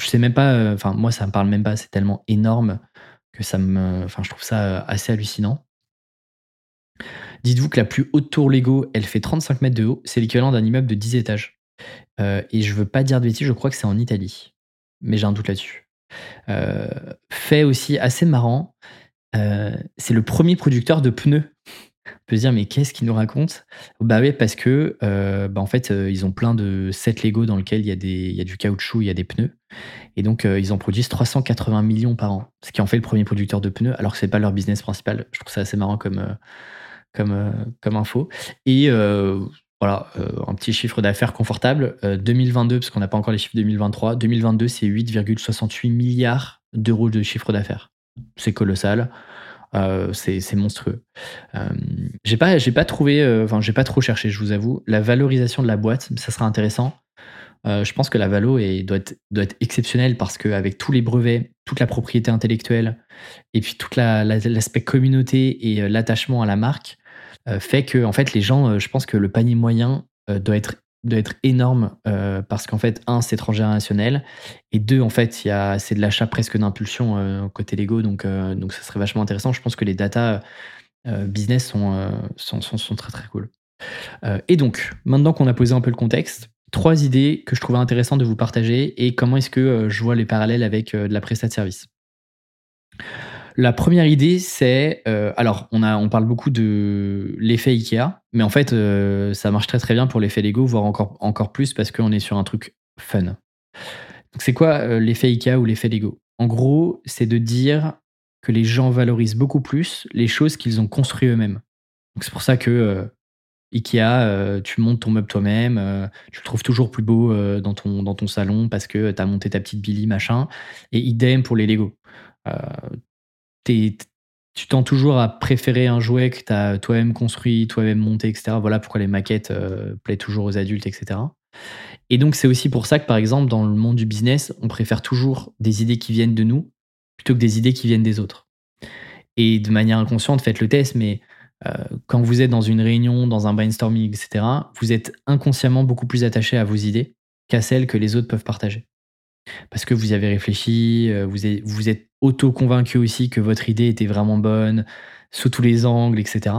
Je sais même pas, enfin moi ça me parle même pas, c'est tellement énorme que ça me, enfin je trouve ça assez hallucinant. Dites-vous que la plus haute tour Lego, elle fait 35 mètres de haut. C'est l'équivalent d'un immeuble de 10 étages. Euh, et je veux pas dire de bêtises, je crois que c'est en Italie. Mais j'ai un doute là-dessus. Euh, fait aussi assez marrant, euh, c'est le premier producteur de pneus. On peut se dire, mais qu'est-ce qu'il nous raconte? Bah oui, parce que bah fait, ils ont plein de sets Lego dans lesquels il y, a il y a du caoutchouc, il y a des pneus. Et donc, ils en produisent 380 millions par an, ce qui en fait le premier producteur de pneus, alors que c'est pas leur business principal. Je trouve ça assez marrant comme, comme, comme info. Et voilà, un petit chiffre d'affaires confortable. 2022, parce qu'on n'a pas encore les chiffres 2023, 2022, c'est 8,68 milliards d'euros de chiffre d'affaires. C'est colossal. c'est monstrueux. j'ai pas, j'ai pas trouvé, enfin, j'ai pas trop cherché, je vous avoue. La valorisation de la boîte, ça sera intéressant. Euh, je pense que la Valo doit, être, doit être exceptionnelle parce qu'avec tous les brevets, toute la propriété intellectuelle et puis tout l'aspect communauté et euh, l'attachement à la marque euh, fait que en fait les gens, je pense que le panier moyen doit être doit être énorme parce qu'en fait un c'est transgénérationnel et deux en fait c'est de l'achat presque d'impulsion côté Lego donc donc ça serait vachement intéressant. Je pense que les data business sont, sont, très très cool. et donc maintenant qu'on a posé un peu le contexte trois idées que je trouvais intéressantes de vous partager et comment est-ce que euh, je vois les parallèles avec euh, de la prestation de service? La première idée, c'est euh, alors on parle beaucoup de l'effet Ikea, mais en fait ça marche très très bien pour l'effet Lego, voire encore encore plus parce qu'on est sur un truc fun. C'est quoi l'effet Ikea ou l'effet Lego? En gros, c'est de dire que les gens valorisent beaucoup plus les choses qu'ils ont construit eux-mêmes. C'est pour ça que Ikea, euh, tu montes ton meuble toi-même, euh, tu le trouves toujours plus beau euh, dans, ton, dans ton salon parce que tu as monté ta petite Billy, machin. Et idem pour les Lego. Tu tends toujours à préférer un jouet que tu as toi-même construit, toi-même monté, etc. Voilà pourquoi les maquettes plaisent toujours aux adultes, etc. Et donc, c'est aussi pour ça que, par exemple, dans le monde du business, on préfère toujours des idées qui viennent de nous plutôt que des idées qui viennent des autres. Et de manière inconsciente, faites le test, mais euh, quand vous êtes dans une réunion, dans un brainstorming, etc., vous êtes inconsciemment beaucoup plus attaché à vos idées qu'à celles que les autres peuvent partager. Parce que vous avez réfléchi, euh, vous êtes, vous êtes auto-convaincu aussi que votre idée était vraiment bonne, sous tous les angles, etc.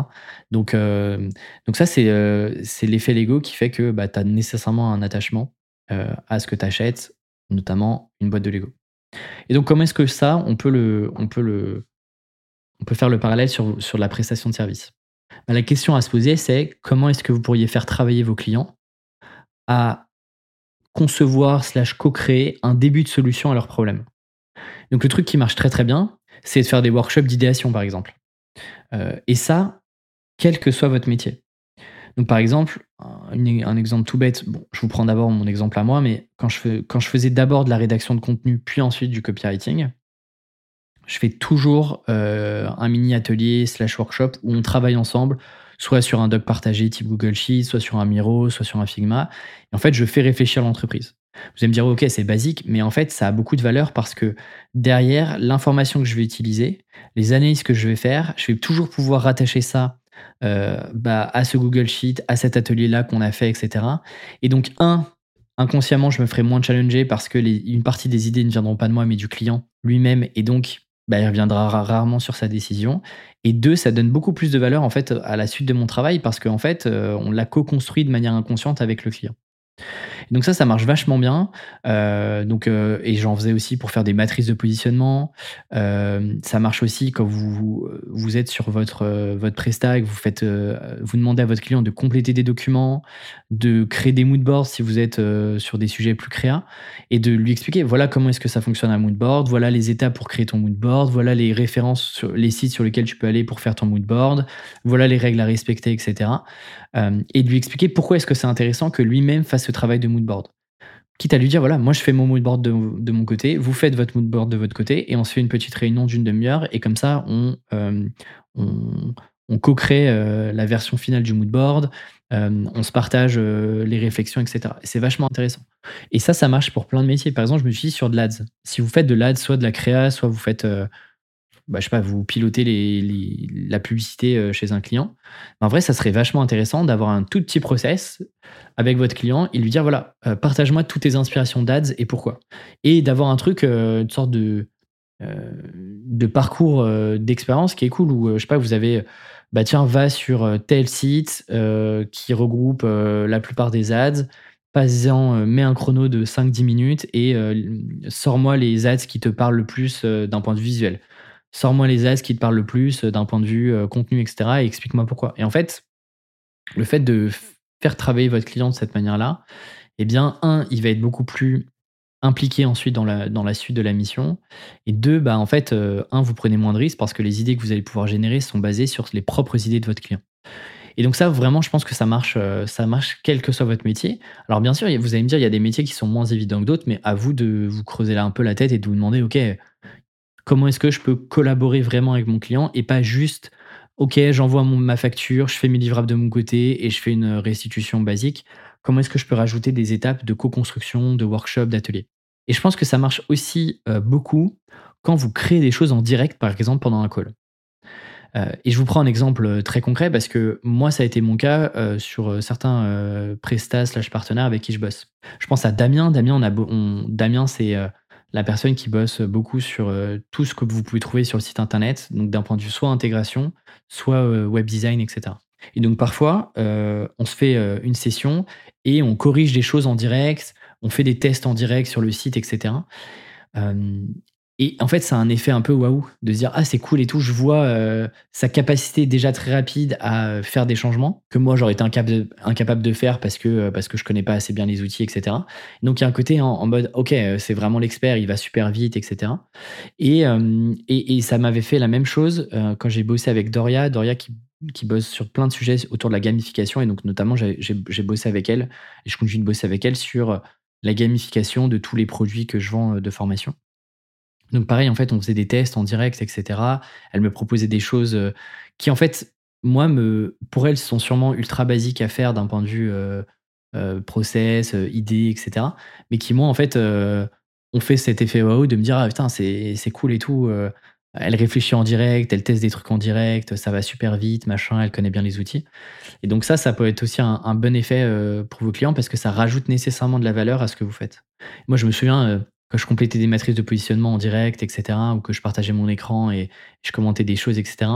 Donc, euh, donc ça, c'est l'effet Lego qui fait que bah, tu as nécessairement un attachement à ce que tu achètes, notamment une boîte de Lego. Et donc, comment est-ce que ça, on peut le, on peut le, on peut faire le parallèle sur, sur la prestation de service? Bah, la question à se poser, c'est comment est-ce que vous pourriez faire travailler vos clients à concevoir slash co-créer un début de solution à leurs problèmes. Donc le truc qui marche très très bien, c'est de faire des workshops d'idéation par exemple. Euh, et ça, quel que soit votre métier. Donc par exemple, un, exemple tout bête, bon, je vous prends d'abord mon exemple à moi, mais quand je, quand je faisais d'abord de la rédaction de contenu, puis ensuite du copywriting, je fais toujours euh, un mini atelier slash workshop où on travaille ensemble, soit sur un doc partagé type Google Sheets, soit sur un Miro, soit sur un Figma. Et en fait, je fais réfléchir l'entreprise. Vous allez me dire, ok, c'est basique, mais en fait, ça a beaucoup de valeur parce que derrière, l'information que je vais utiliser, les analyses que je vais faire, je vais toujours pouvoir rattacher ça euh, bah, à ce Google Sheet, à cet atelier-là qu'on a fait, etc. Et donc, un, inconsciemment, je me ferai moins challenger parce que une partie des idées ne viendront pas de moi, mais du client lui-même. Et donc, bah, il reviendra rarement sur sa décision. Et deux, ça donne beaucoup plus de valeur en fait à la suite de mon travail parce qu'en fait, euh, on l'a co-construit de manière inconsciente avec le client donc ça, ça marche vachement bien. Euh, donc, euh, et j'en faisais aussi pour faire des matrices de positionnement. Euh, ça marche aussi quand vous, vous êtes sur votre, votre presta et vous, faites, vous demandez à votre client de compléter des documents, de créer des moodboards si vous êtes sur des sujets plus créa, et de lui expliquer voilà comment est-ce que ça fonctionne un moodboard, voilà les étapes pour créer ton moodboard, voilà les références sur les sites sur lesquels tu peux aller pour faire ton moodboard, voilà les règles à respecter, etc. et de lui expliquer pourquoi est-ce que c'est intéressant que lui-même fasse ce travail de moodboard. Quitte à lui dire, voilà, moi je fais mon moodboard de, mon côté, vous faites votre moodboard de votre côté, et on se fait une petite réunion d'une demi-heure, et comme ça, on, euh, on, co-crée euh, la version finale du moodboard, euh, on se partage les réflexions, etc. C'est vachement intéressant. Et ça, ça marche pour plein de métiers. Par exemple, je me suis dit sur de l'ADS. Si vous faites de l'ADS, soit de la créa, soit vous faites bah, je sais pas, vous pilotez la publicité euh, chez un client, en vrai, ça serait vachement intéressant d'avoir un tout petit process avec votre client et lui dire voilà, euh, partage-moi toutes tes inspirations d'ads et pourquoi. Et d'avoir un truc, euh, une sorte de, de parcours d'expérience qui est cool où, je sais pas, vous avez bah tiens, va sur tel site qui regroupe la plupart des ads, passe-en, mets un chrono de 5-10 minutes et sors-moi les ads qui te parlent le plus d'un point de vue visuel sors-moi les as qui te parlent le plus euh, d'un point de vue euh, contenu, etc. et explique-moi pourquoi. Et en fait, le fait de faire travailler votre client de cette manière-là, eh bien, un, il va être beaucoup plus impliqué ensuite dans la, suite de la mission. Et deux, bah, en fait, euh, un, vous prenez moins de risques parce que les idées que vous allez pouvoir générer sont basées sur les propres idées de votre client. Et donc ça, vraiment, je pense que ça marche, ça marche quel que soit votre métier. Alors bien sûr, vous allez me dire, il y a des métiers qui sont moins évidents que d'autres, mais à vous de vous creuser là un peu la tête et de vous demander, OK, comment est-ce que je peux collaborer vraiment avec mon client et pas juste, OK, j'envoie ma facture, je fais mes livrables de mon côté et je fais une restitution basique. Comment est-ce que je peux rajouter des étapes de co-construction, de workshop, d'atelier? Et je pense que ça marche aussi euh, beaucoup quand vous créez des choses en direct, par exemple pendant un call. Euh, et je vous prends un exemple euh, très concret parce que moi, ça a été mon cas euh, sur certains prestats slash partenaires avec qui je bosse. Je pense à Damien. Damien, Damien c'est la personne qui bosse beaucoup sur tout ce que vous pouvez trouver sur le site internet, donc d'un point de vue soit intégration, soit web design, etc. Et donc parfois, on se fait une session et on corrige des choses en direct, on fait des tests en direct sur le site, etc. Et en fait, ça a un effet un peu waouh de se dire ah c'est cool et tout. Je vois euh, sa capacité déjà très rapide à faire des changements que moi j'aurais été incapable de, faire parce que euh, parce que je connais pas assez bien les outils, etc. Donc il y a un côté en, mode ok euh, c'est vraiment l'expert, il va super vite, etc. Et et, ça m'avait fait la même chose quand j'ai bossé avec Doria, Doria qui qui bosse sur plein de sujets autour de la gamification et donc notamment j'ai bossé avec elle et je continue de bosser avec elle sur la gamification de tous les produits que je vends de formation. Donc pareil, en fait, on faisait des tests en direct, etc. Elle me proposait des choses euh, qui, en fait, moi, me, pour elle, sont sûrement ultra basiques à faire d'un point de vue euh, euh, process, idée, etc. Mais qui, moi, en fait, ont fait cet effet wow de me dire, ah putain, c'est cool et tout. elle réfléchit en direct, elle teste des trucs en direct, ça va super vite, machin, elle connaît bien les outils. Et donc ça, ça peut être aussi un bon effet pour vos clients parce que ça rajoute nécessairement de la valeur à ce que vous faites. Moi, je me souviens que je complétais des matrices de positionnement en direct, etc., ou que je partageais mon écran et je commentais des choses, etc.,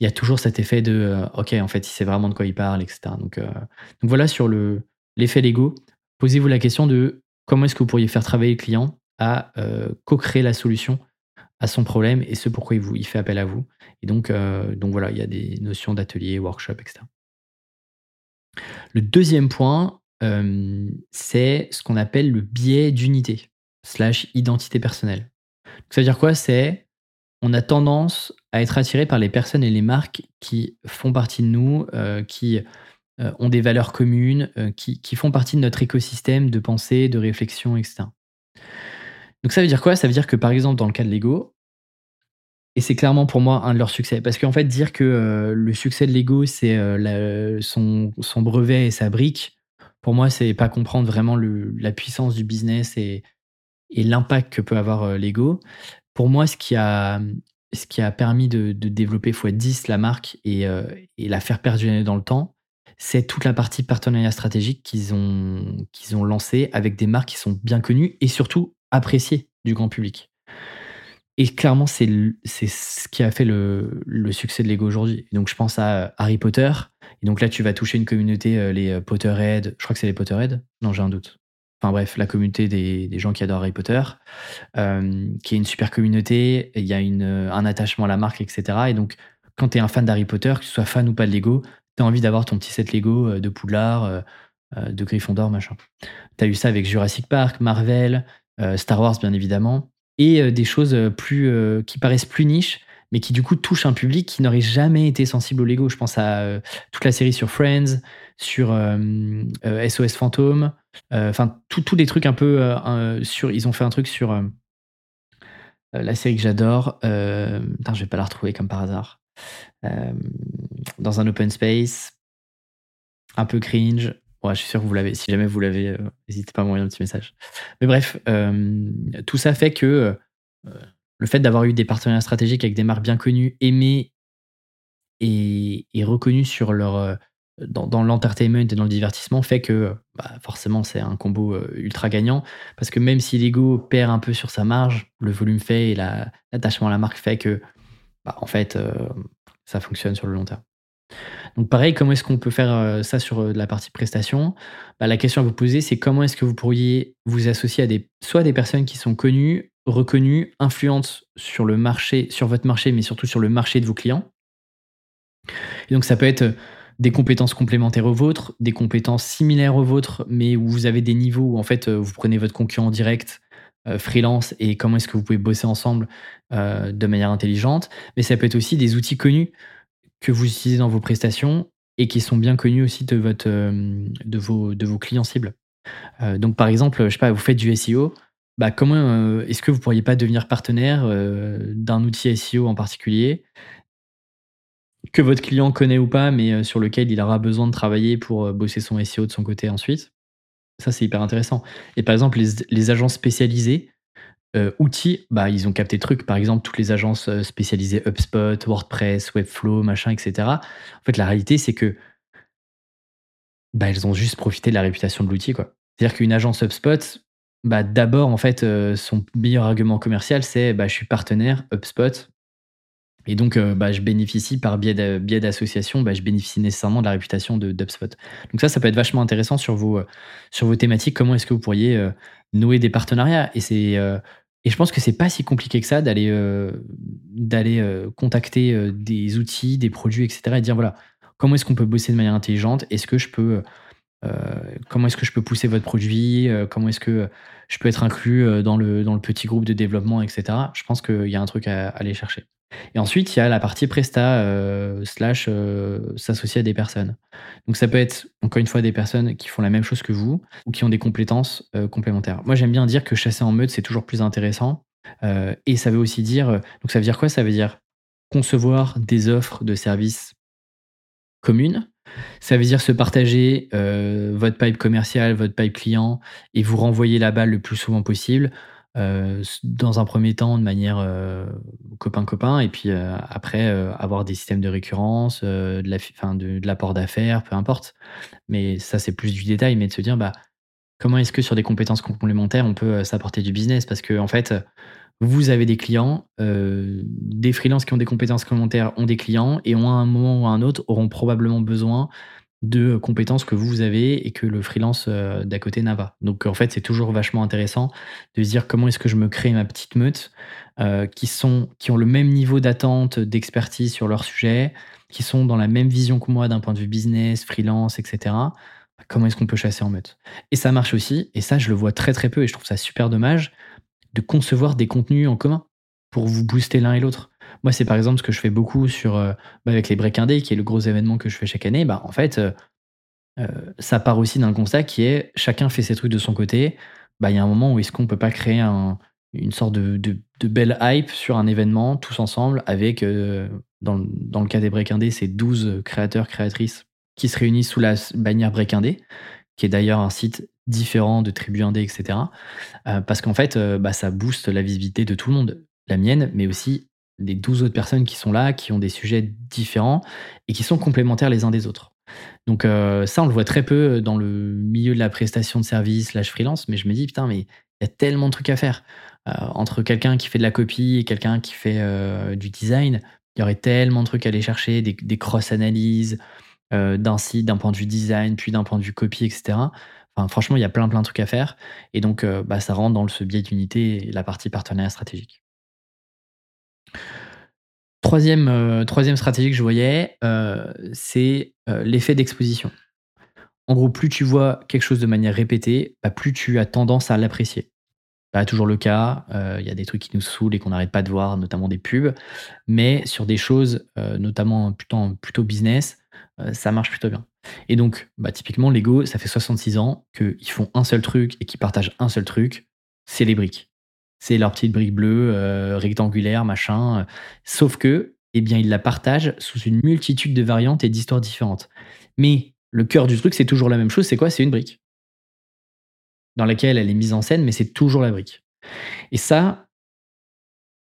il y a toujours cet effet de euh, OK, en fait, il sait vraiment de quoi il parle, etc. Donc, euh, donc voilà sur le, l'effet Lego. Posez-vous la question de comment est-ce que vous pourriez faire travailler le client à euh, co-créer la solution à son problème et ce pourquoi il, vous, fait appel à vous. Et donc, donc voilà, il y a des notions d'atelier, workshop, etc. Le deuxième point, c'est ce qu'on appelle le biais d'unité slash identité personnelle. ça veut dire quoi? C'est on a tendance à être attiré par les personnes et les marques qui font partie de nous, euh, qui euh, ont des valeurs communes, euh, qui, font partie de notre écosystème de pensée, de réflexion, etc. Donc ça veut dire quoi? Ça veut dire que par exemple dans le cas de Lego, et c'est clairement pour moi un de leurs succès, parce qu'en fait dire que le succès de Lego c'est son, brevet et sa brique, pour moi c'est pas comprendre vraiment la puissance du business et, et l'impact que peut avoir euh, Lego. Pour moi, ce qui a, ce qui a permis de, développer x10 la marque euh, et, la faire perdurer dans le temps, c'est toute la partie partenariat stratégique qu'ils ont, qu'ils ont lancé avec des marques qui sont bien connues et surtout appréciées du grand public. Et clairement, c'est ce qui a fait le, le succès de Lego aujourd'hui. Donc, je pense à Harry Potter. Et donc là, tu vas toucher une communauté, euh, les Potterhead. Je crois que c'est les Potterhead. Non, j'ai un doute enfin bref, la communauté des, gens qui adorent Harry Potter, euh, qui est une super communauté, il y a une, un attachement à la marque, etc. Et donc, quand tu es un fan d'Harry Potter, que tu sois fan ou pas de Lego, tu as envie d'avoir ton petit set Lego euh, de Poudlard, euh, de Gryffondor, machin. Tu as eu ça avec Jurassic Park, Marvel, Star Wars, bien évidemment, et des choses plus, qui paraissent plus niches, mais qui du coup touchent un public qui n'aurait jamais été sensible au Lego. Je pense à toute la série sur Friends, sur SOS Fantôme, euh, enfin, tous les trucs un peu euh, sur. Ils ont fait un truc sur euh, la série que j'adore. Euh, je vais pas la retrouver comme par hasard. dans un open space, un peu cringe. Ouais, je suis sûr que vous l'avez. Si jamais vous l'avez, n'hésitez pas à m'envoyer un petit message. Mais bref, tout ça fait que le fait d'avoir eu des partenariats stratégiques avec des marques bien connues, aimées et reconnues sur leur dans, l'entertainment et dans le divertissement fait que bah, forcément c'est un combo euh, ultra gagnant parce que même si l'ego perd un peu sur sa marge, le volume fait et l'attachement à la marque fait que bah, en fait euh, ça fonctionne sur le long terme. Donc pareil, comment est-ce qu'on peut faire euh, ça sur la partie prestation? Bah, La question à vous poser, c'est comment est-ce que vous pourriez vous associer à des, soit des personnes qui sont connues, reconnues, influentes sur le marché, sur votre marché, mais surtout sur le marché de vos clients? Et donc ça peut être des compétences complémentaires aux vôtres, des compétences similaires aux vôtres, mais où vous avez des niveaux où en fait euh, vous prenez votre concurrent direct, euh, freelance, et comment est-ce que vous pouvez bosser ensemble euh, de manière intelligente. Mais ça peut être aussi des outils connus que vous utilisez dans vos prestations et qui sont bien connus aussi de, vos clients cibles. donc par exemple, je sais pas, vous faites du SEO, bah, comment est-ce que vous pourriez pas devenir partenaire d'un outil SEO en particulier? Que votre client connaît ou pas, mais sur lequel il aura besoin de travailler pour bosser son SEO de son côté ensuite. Ça, c'est hyper intéressant. Et par exemple, les, agences spécialisées, outils, bah, ils ont capté le truc. Par exemple, toutes les agences spécialisées HubSpot, WordPress, Webflow, machin, etc. En fait, la réalité, c'est que bah, elles ont juste profité de la réputation de l'outil. C'est-à-dire qu'une agence HubSpot, bah, d'abord, en fait, son meilleur argument commercial, c'est bah, je suis partenaire HubSpot. Et donc, bah, je bénéficie par biais d'association, bah, je bénéficie nécessairement de la réputation de d'HubSpot. Donc ça, ça peut être vachement intéressant sur vos, sur vos thématiques. Comment est-ce que vous pourriez nouer des partenariats? Et et je pense que c'est pas si compliqué que ça d'aller d'aller contacter des outils, des produits, etc. et dire voilà comment est-ce qu'on peut bosser de manière intelligente? Est-ce que je peux comment est-ce que je peux pousser votre produit? Comment est-ce que je peux être inclus dans le, dans le petit groupe de développement, etc. Je pense qu'il y a un truc à aller chercher. Et ensuite, il y a la partie Presta euh, slash euh, s'associer à des personnes. Donc ça peut être, encore une fois, des personnes qui font la même chose que vous ou qui ont des compétences euh, complémentaires. Moi, j'aime bien dire que chasser en meute, c'est toujours plus intéressant. et ça veut aussi dire, donc ça veut dire quoi? Ça veut dire concevoir des offres de services communes. Ça veut dire se partager votre pipe commercial, votre pipe client et vous renvoyer la balle le plus souvent possible euh, dans un premier temps de manière copain-copain, et puis après avoir des systèmes de récurrence, de, l'apport d'affaires, peu importe. Mais ça, c'est plus du détail, mais de se dire, bah, comment est-ce que sur des compétences complémentaires, on peut s'apporter du business? Parce que, en fait, vous avez des clients, des freelances qui ont des compétences complémentaires ont des clients, et ont à un moment ou à un autre auront probablement besoin de compétences que vous avez et que le freelance euh, d'à côté n'a pas. Donc en fait, c'est toujours vachement intéressant de se dire comment est-ce que je me crée ma petite meute euh, qui, sont, qui ont le même niveau d'attente, d'expertise sur leur sujet, qui sont dans la même vision que moi d'un point de vue business, freelance, etc. Comment est-ce qu'on peut chasser en meute? Et ça marche aussi, et ça je le vois très très peu et je trouve ça super dommage, de concevoir des contenus en commun pour vous booster l'un et l'autre. Moi, c'est par exemple ce que je fais beaucoup sur, euh, bah, avec les Break Indé, qui est le gros événement que je fais chaque année. Bah, en fait, euh, euh, ça part aussi d'un constat qui est chacun fait ses trucs de son côté. Bah, il y a un moment où est-ce qu'on peut pas créer une sorte de, belle hype sur un événement tous ensemble avec, dans, le cas des Break Indé, c'est 12 créateurs, créatrices qui se réunissent sous la bannière Break Indé, qui est d'ailleurs un site différent de Tribu Indé, etc. parce qu'en fait, ça booste la visibilité de tout le monde, la mienne, mais aussi des 12 autres personnes qui sont là, qui ont des sujets différents et qui sont complémentaires les uns des autres. Donc euh, ça, on le voit très peu dans le milieu de la prestation de service, slash freelance, mais je me dis, putain, mais il y a tellement de trucs à faire. Euh, entre quelqu'un qui fait de la copie et quelqu'un qui fait euh, du design, il y aurait tellement de trucs à aller chercher, des, cross-analyses d'un site, d'un point de vue design, puis d'un point de vue copie, etc. Enfin, franchement, il y a plein, plein de trucs à faire. Et donc, bah, ça rentre dans ce biais d'unité la partie partenariat stratégique. Troisième, euh, troisième stratégie que je voyais, euh, c'est euh, l'effet d'exposition. En gros, plus tu vois quelque chose de manière répétée, bah, plus tu as tendance à l'apprécier. Pas toujours le cas, il y a des trucs qui nous saoulent et qu'on n'arrête pas de voir, notamment des pubs, mais sur des choses, notamment plutôt, plutôt business, ça marche plutôt bien. Et donc, bah, typiquement, Lego, ça fait 66 ans qu'ils font un seul truc et qu'ils partagent un seul truc, c'est les briques c'est leur petite brique bleue, euh, rectangulaire, machin. Sauf que, eh bien, ils la partagent sous une multitude de variantes et d'histoires différentes. Mais le cœur du truc, c'est toujours la même chose. C'est quoi? C'est une brique dans laquelle elle est mise en scène, mais c'est toujours la brique. Et ça,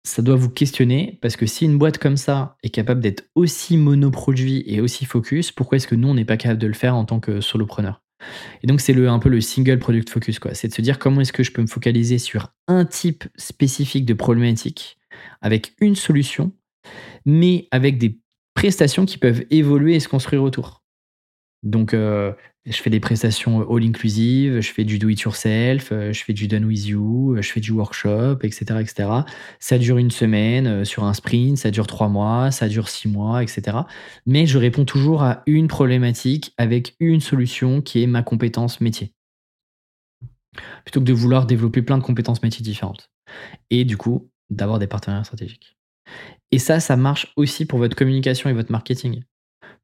ça doit vous questionner parce que si une boîte comme ça est capable d'être aussi monoproduit et aussi focus, pourquoi est-ce que nous, on n'est pas capable de le faire en tant que solopreneur? Et donc, c'est un peu le single product focus, quoi. C'est de se dire comment est-ce que je peux me focaliser sur un type spécifique de problématique avec une solution, mais avec des prestations qui peuvent évoluer et se construire autour. Donc, euh, je fais des prestations all-inclusive, je fais du do-it-yourself, euh, je fais du done with you, euh, je fais du workshop, etc., etc. Ça dure une semaine sur un sprint, ça dure trois mois, ça dure six mois, etc. Mais je réponds toujours à une problématique avec une solution qui est ma compétence métier. Plutôt que de vouloir développer plein de compétences métiers différentes. Et du coup, d'avoir des partenaires stratégiques. Et ça, ça marche aussi pour votre communication et votre marketing.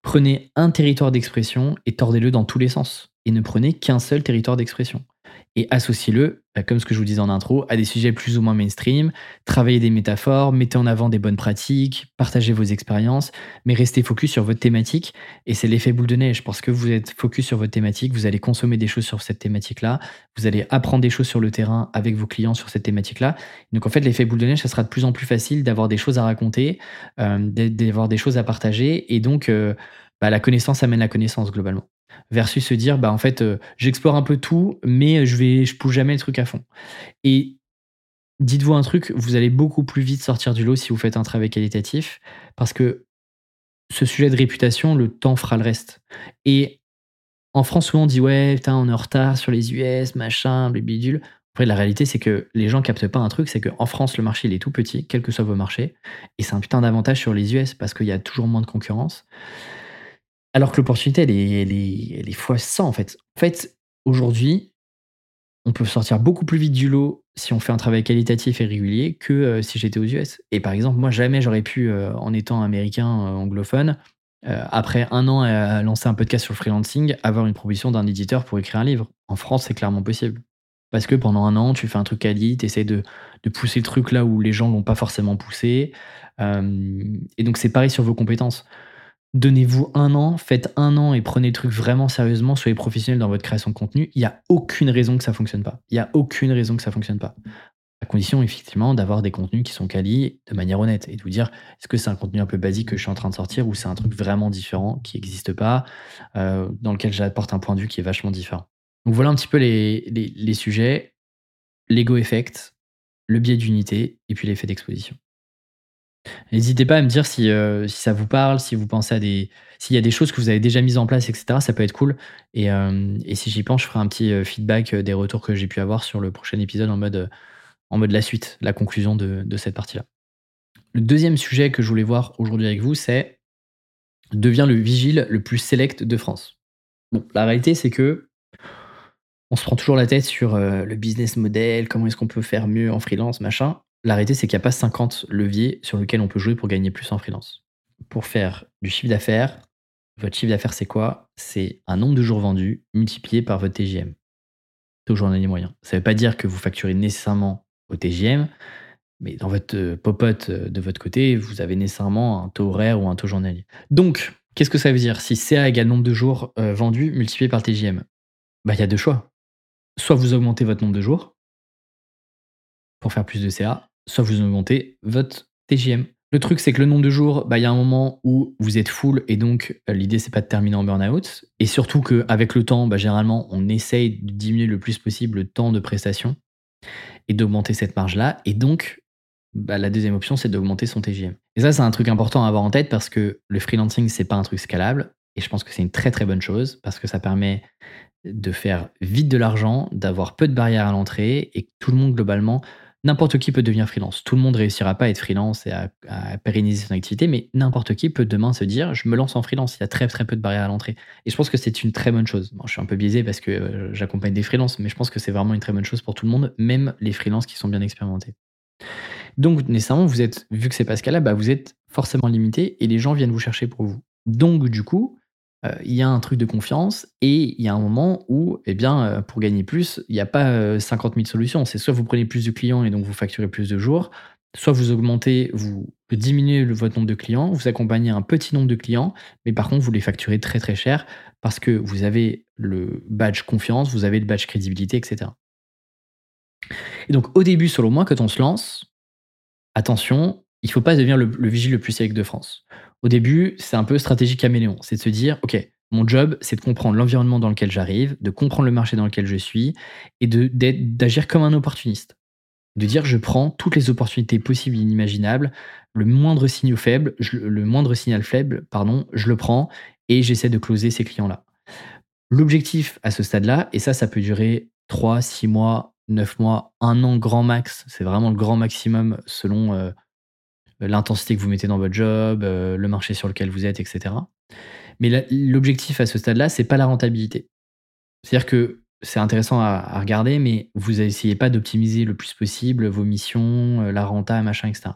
Prenez un territoire d'expression et tordez-le dans tous les sens. Et ne prenez qu'un seul territoire d'expression et associez-le, bah, comme ce que je vous disais en intro, à des sujets plus ou moins mainstream, travaillez des métaphores, mettez en avant des bonnes pratiques, partagez vos expériences, mais restez focus sur votre thématique, et c'est l'effet boule de neige, parce que vous êtes focus sur votre thématique, vous allez consommer des choses sur cette thématique-là, vous allez apprendre des choses sur le terrain avec vos clients sur cette thématique-là. Donc en fait, l'effet boule de neige, ça sera de plus en plus facile d'avoir des choses à raconter, euh, d'avoir des choses à partager, et donc euh, bah, la connaissance amène la connaissance globalement versus se dire bah en fait euh, j'explore un peu tout mais je vais je pousse jamais le truc à fond. Et dites-vous un truc vous allez beaucoup plus vite sortir du lot si vous faites un travail qualitatif parce que ce sujet de réputation le temps fera le reste. Et en France souvent on dit ouais putain on est en retard sur les US machin bidule après la réalité c'est que les gens captent pas un truc c'est qu'en France le marché il est tout petit quel que soit vos marchés et c'est un putain d'avantage sur les US parce qu'il y a toujours moins de concurrence alors que l'opportunité, elle est, elle, est, elle est fois 100 en fait. En fait, aujourd'hui, on peut sortir beaucoup plus vite du lot si on fait un travail qualitatif et régulier que euh, si j'étais aux US. Et par exemple, moi, jamais j'aurais pu, euh, en étant américain euh, anglophone, après un an à lancer un podcast sur le freelancing, avoir une proposition d'un éditeur pour écrire un livre. En France, c'est clairement possible. Parce que pendant un an, tu fais un truc quali, tu essaies de, de, pousser le truc là où les gens l'ont pas forcément poussé. et donc, c'est pareil sur vos compétences. Donnez-vous un an, faites un an et prenez le truc vraiment sérieusement, soyez professionnel dans votre création de contenu. Il n'y a aucune raison que ça fonctionne pas. Il n'y a aucune raison que ça fonctionne pas. À condition, effectivement, d'avoir des contenus qui sont quali de manière honnête et de vous dire est-ce que c'est un contenu un peu basique que je suis en train de sortir ou c'est un truc vraiment différent qui n'existe pas, euh, dans lequel j'apporte un point de vue qui est vachement différent. Donc voilà un petit peu les sujets l'ego effect, le biais d'unité et puis l'effet d'exposition. N'hésitez pas à me dire euh, si, ça vous parle, si vous pensez à des. S'il y a des choses que vous avez déjà mises en place, etc. Ça peut être cool. Et, euh, si j'y pense, je ferai un petit euh, feedback des retours que j'ai pu avoir sur le prochain épisode en mode, en la suite, la conclusion de, cette partie-là. Le deuxième sujet que je voulais voir aujourd'hui avec vous, c'est devient le vigile le plus select de France. Bon, la réalité, c'est que on se prend toujours la tête sur le business model, comment est-ce qu'on peut faire mieux en freelance, machin. La réalité, c'est qu'il n'y a pas 50 leviers sur lesquels on peut jouer pour gagner plus en freelance. Pour faire du chiffre d'affaires, votre chiffre d'affaires, c'est quoi? C'est un nombre de jours vendus multiplié par votre TGM, taux journalier moyen. Ça ne veut pas dire que vous facturez nécessairement au TGM, mais dans votre euh, popote euh, de votre côté, vous avez nécessairement un taux horaire ou un taux journalier. Donc, qu'est-ce que ça veut dire? Si CA égale nombre de jours euh, vendus multiplié par TGM, bah, il y a deux choix. Soit vous augmentez votre nombre de jours pour faire plus de CA, soit vous augmentez votre TGM. Le truc, c'est que le nombre de jours, bah, il y a un moment où vous êtes full et donc euh, l'idée, c'est pas de terminer en burn-out. Et surtout qu'avec le temps, bah, généralement, on essaye de diminuer le plus possible le temps de prestation et d'augmenter cette marge-là. Et donc, bah, la deuxième option, c'est d'augmenter son TGM. Et ça, c'est un truc important à avoir en tête parce que le freelancing, c'est pas un truc scalable. Et je pense que c'est une très très bonne chose parce que ça permet de faire vite de l'argent, d'avoir peu de barrières à l'entrée et que tout le monde, globalement, N'importe qui peut devenir freelance. Tout le monde réussira pas à être freelance et à, pérenniser son activité, mais n'importe qui peut demain se dire je me lance en freelance. Il y a très très peu de barrières à l'entrée. Et je pense que c'est une très bonne chose. je suis un peu biaisé parce que euh, j'accompagne des freelances, mais je pense que c'est vraiment une très bonne chose pour tout le monde, même les freelances qui sont bien expérimentés. Donc nécessairement, vous êtes, vu que c'est pas ce cas-là, bah, vous êtes forcément limité et les gens viennent vous chercher pour vous. Donc du coup, il y a un truc de confiance et il y a un moment où, eh bien, euh, pour gagner plus, il n'y a pas 50 euh, 000 solutions. C'est soit vous prenez plus de clients et donc vous facturez plus de jours, soit vous augmentez, vous diminuez votre nombre de clients, vous accompagnez un petit nombre de clients, mais par contre, vous les facturez très très cher parce que vous avez le badge confiance, vous avez le badge crédibilité, etc. Et donc, au début, selon moi, quand on se lance, attention, il ne faut pas devenir le, le vigile le plus sec de France. Au début, c'est un peu stratégique caméléon. C'est de se dire, OK, mon job, c'est de comprendre l'environnement dans lequel j'arrive, de comprendre le marché dans lequel je suis et d'agir comme un opportuniste. De dire, je prends toutes les opportunités possibles et inimaginables, le moindre signal faible, le moindre signal faible, pardon, je le prends et j'essaie de closer ces clients-là. L'objectif à ce stade-là, et ça, ça peut durer 3, 6 mois, 9 mois, un an grand max, c'est vraiment le grand maximum selon euh, l'intensité que vous mettez dans votre job, euh, le marché sur lequel vous êtes, etc. Mais l'objectif à ce stade-là, c'est pas la rentabilité. C'est-à-dire que c'est intéressant à, regarder, mais vous essayez pas d'optimiser le plus possible vos missions, euh, la renta, machin, etc.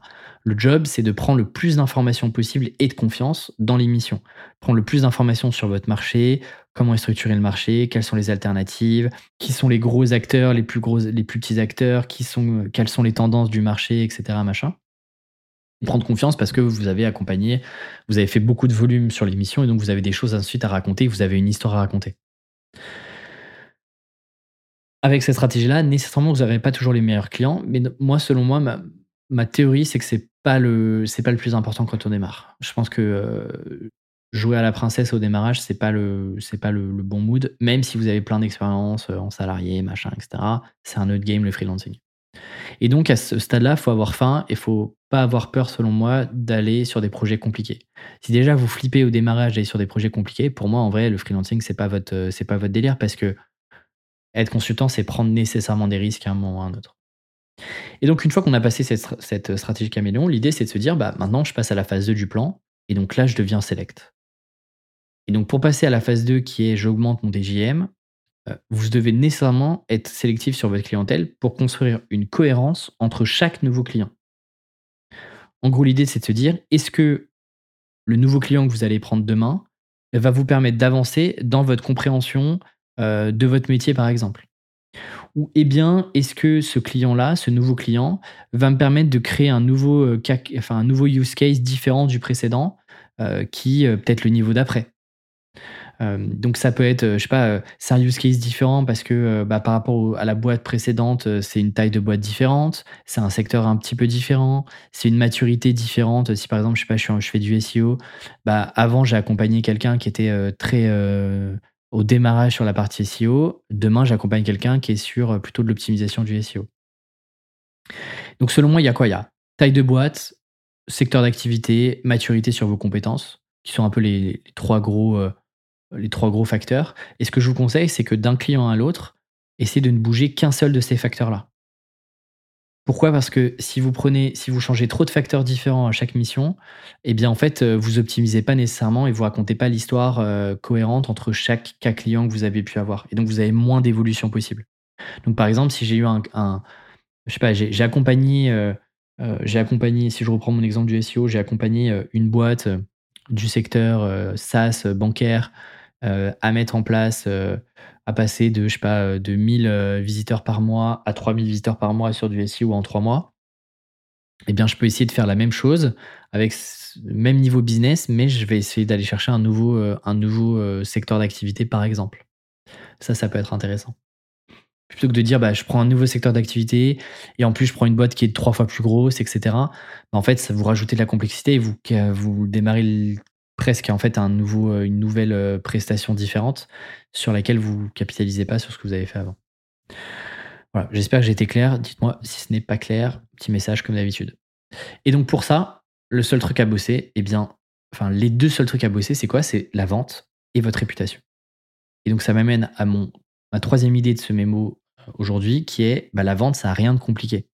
Le job, c'est de prendre le plus d'informations possible et de confiance dans les missions. Prendre le plus d'informations sur votre marché, comment est structuré le marché, quelles sont les alternatives, qui sont les gros acteurs, les plus gros, les plus petits acteurs, qui sont, quelles sont les tendances du marché, etc. Machin. Prendre confiance parce que vous avez accompagné, vous avez fait beaucoup de volume sur l'émission et donc vous avez des choses ensuite à raconter, vous avez une histoire à raconter avec cette stratégie-là, nécessairement, vous n'aurez pas toujours les meilleurs clients. Mais moi, selon moi, ma, théorie, c'est que c'est pas pas le plus important quand on démarre. Je pense que euh, jouer à la princesse au démarrage, c'est pas le pas le, bon mood. Même si vous avez plein d'expérience euh, en salarié, machin, etc. C'est un autre game le freelancing. Et donc à ce stade-là, faut avoir faim et faut pas avoir peur, selon moi, d'aller sur des projets compliqués. Si déjà vous flippez au démarrage d'aller sur des projets compliqués, pour moi, en vrai, le freelancing c'est pas votre c'est pas votre délire parce que être consultant, c'est prendre nécessairement des risques à un moment ou à un autre. Et donc, une fois qu'on a passé cette, stratégie caméléon, l'idée, c'est de se dire, bah, maintenant, je passe à la phase 2 du plan, et donc là, je deviens select. Et donc, pour passer à la phase 2, qui est j'augmente mon DJM, euh, vous devez nécessairement être sélectif sur votre clientèle pour construire une cohérence entre chaque nouveau client. En gros, l'idée, c'est de se dire, est-ce que le nouveau client que vous allez prendre demain va vous permettre d'avancer dans votre compréhension euh, de votre métier, par exemple? Ou eh bien, est-ce que ce client-là, ce nouveau client, va me permettre de créer un nouveau, euh, use case différent du précédent, euh, qui peut-être le niveau d'après? Donc ça peut être, je sais pas, c'est un use case différent parce que bah, par rapport à la boîte précédente, c'est une taille de boîte différente, c'est un secteur un petit peu différent, c'est une maturité différente. Si par exemple, je sais pas, je, fais du SEO, bah, avant j'ai accompagné quelqu'un qui était très au démarrage sur la partie SEO. Demain, j'accompagne quelqu'un qui est sur euh, plutôt de l'optimisation du SEO. Donc selon moi, il y a quoi? Il y a taille de boîte, secteur d'activité, maturité sur vos compétences, qui sont un peu les, trois, gros, euh, les trois gros facteurs. Et ce que je vous conseille, c'est que d'un client à l'autre, essayez de ne bouger qu'un seul de ces facteurs-là. Pourquoi? Parce que si vous prenez, si vous changez trop de facteurs différents à chaque mission, eh bien en fait, euh, vous optimisez pas nécessairement et vous racontez pas l'histoire euh, cohérente entre chaque cas client que vous avez pu avoir. Et donc vous avez moins d'évolution possible. Donc par exemple, si j'ai eu un, je sais pas, j'ai euh, j'ai accompagné, si je reprends mon exemple du SEO, j'ai accompagné une boîte du secteur SaaS bancaire à mettre en place à passer de, je sais pas, de 1000 euh, visiteurs par mois à 3000 visiteurs par mois sur du SEO en trois mois, eh bien, je peux essayer de faire la même chose avec le même niveau business, mais je vais essayer d'aller chercher un nouveau, euh, un nouveau euh, secteur d'activité, par exemple. Ça, ça peut être intéressant. Plutôt que de dire, bah, je prends un nouveau secteur d'activité et en plus, je prends une boîte qui est trois fois plus grosse, etc. Bah, en fait, ça vous rajoutez de la complexité et vous, vous démarrez presque en fait un nouveau, euh, une nouvelle euh, prestation différente sur laquelle vous capitalisez pas sur ce que vous avez fait avant. Voilà, j'espère que j'ai été clair. Dites-moi si ce n'est pas clair, petit message comme d'habitude. Et donc pour ça, le seul truc à bosser, eh bien, enfin les deux seuls trucs à bosser, c'est quoi? C'est la vente et votre réputation. Et donc ça m'amène à mon ma troisième idée de ce mémo euh, aujourd'hui, qui est bah, la vente, ça n'a rien de compliqué.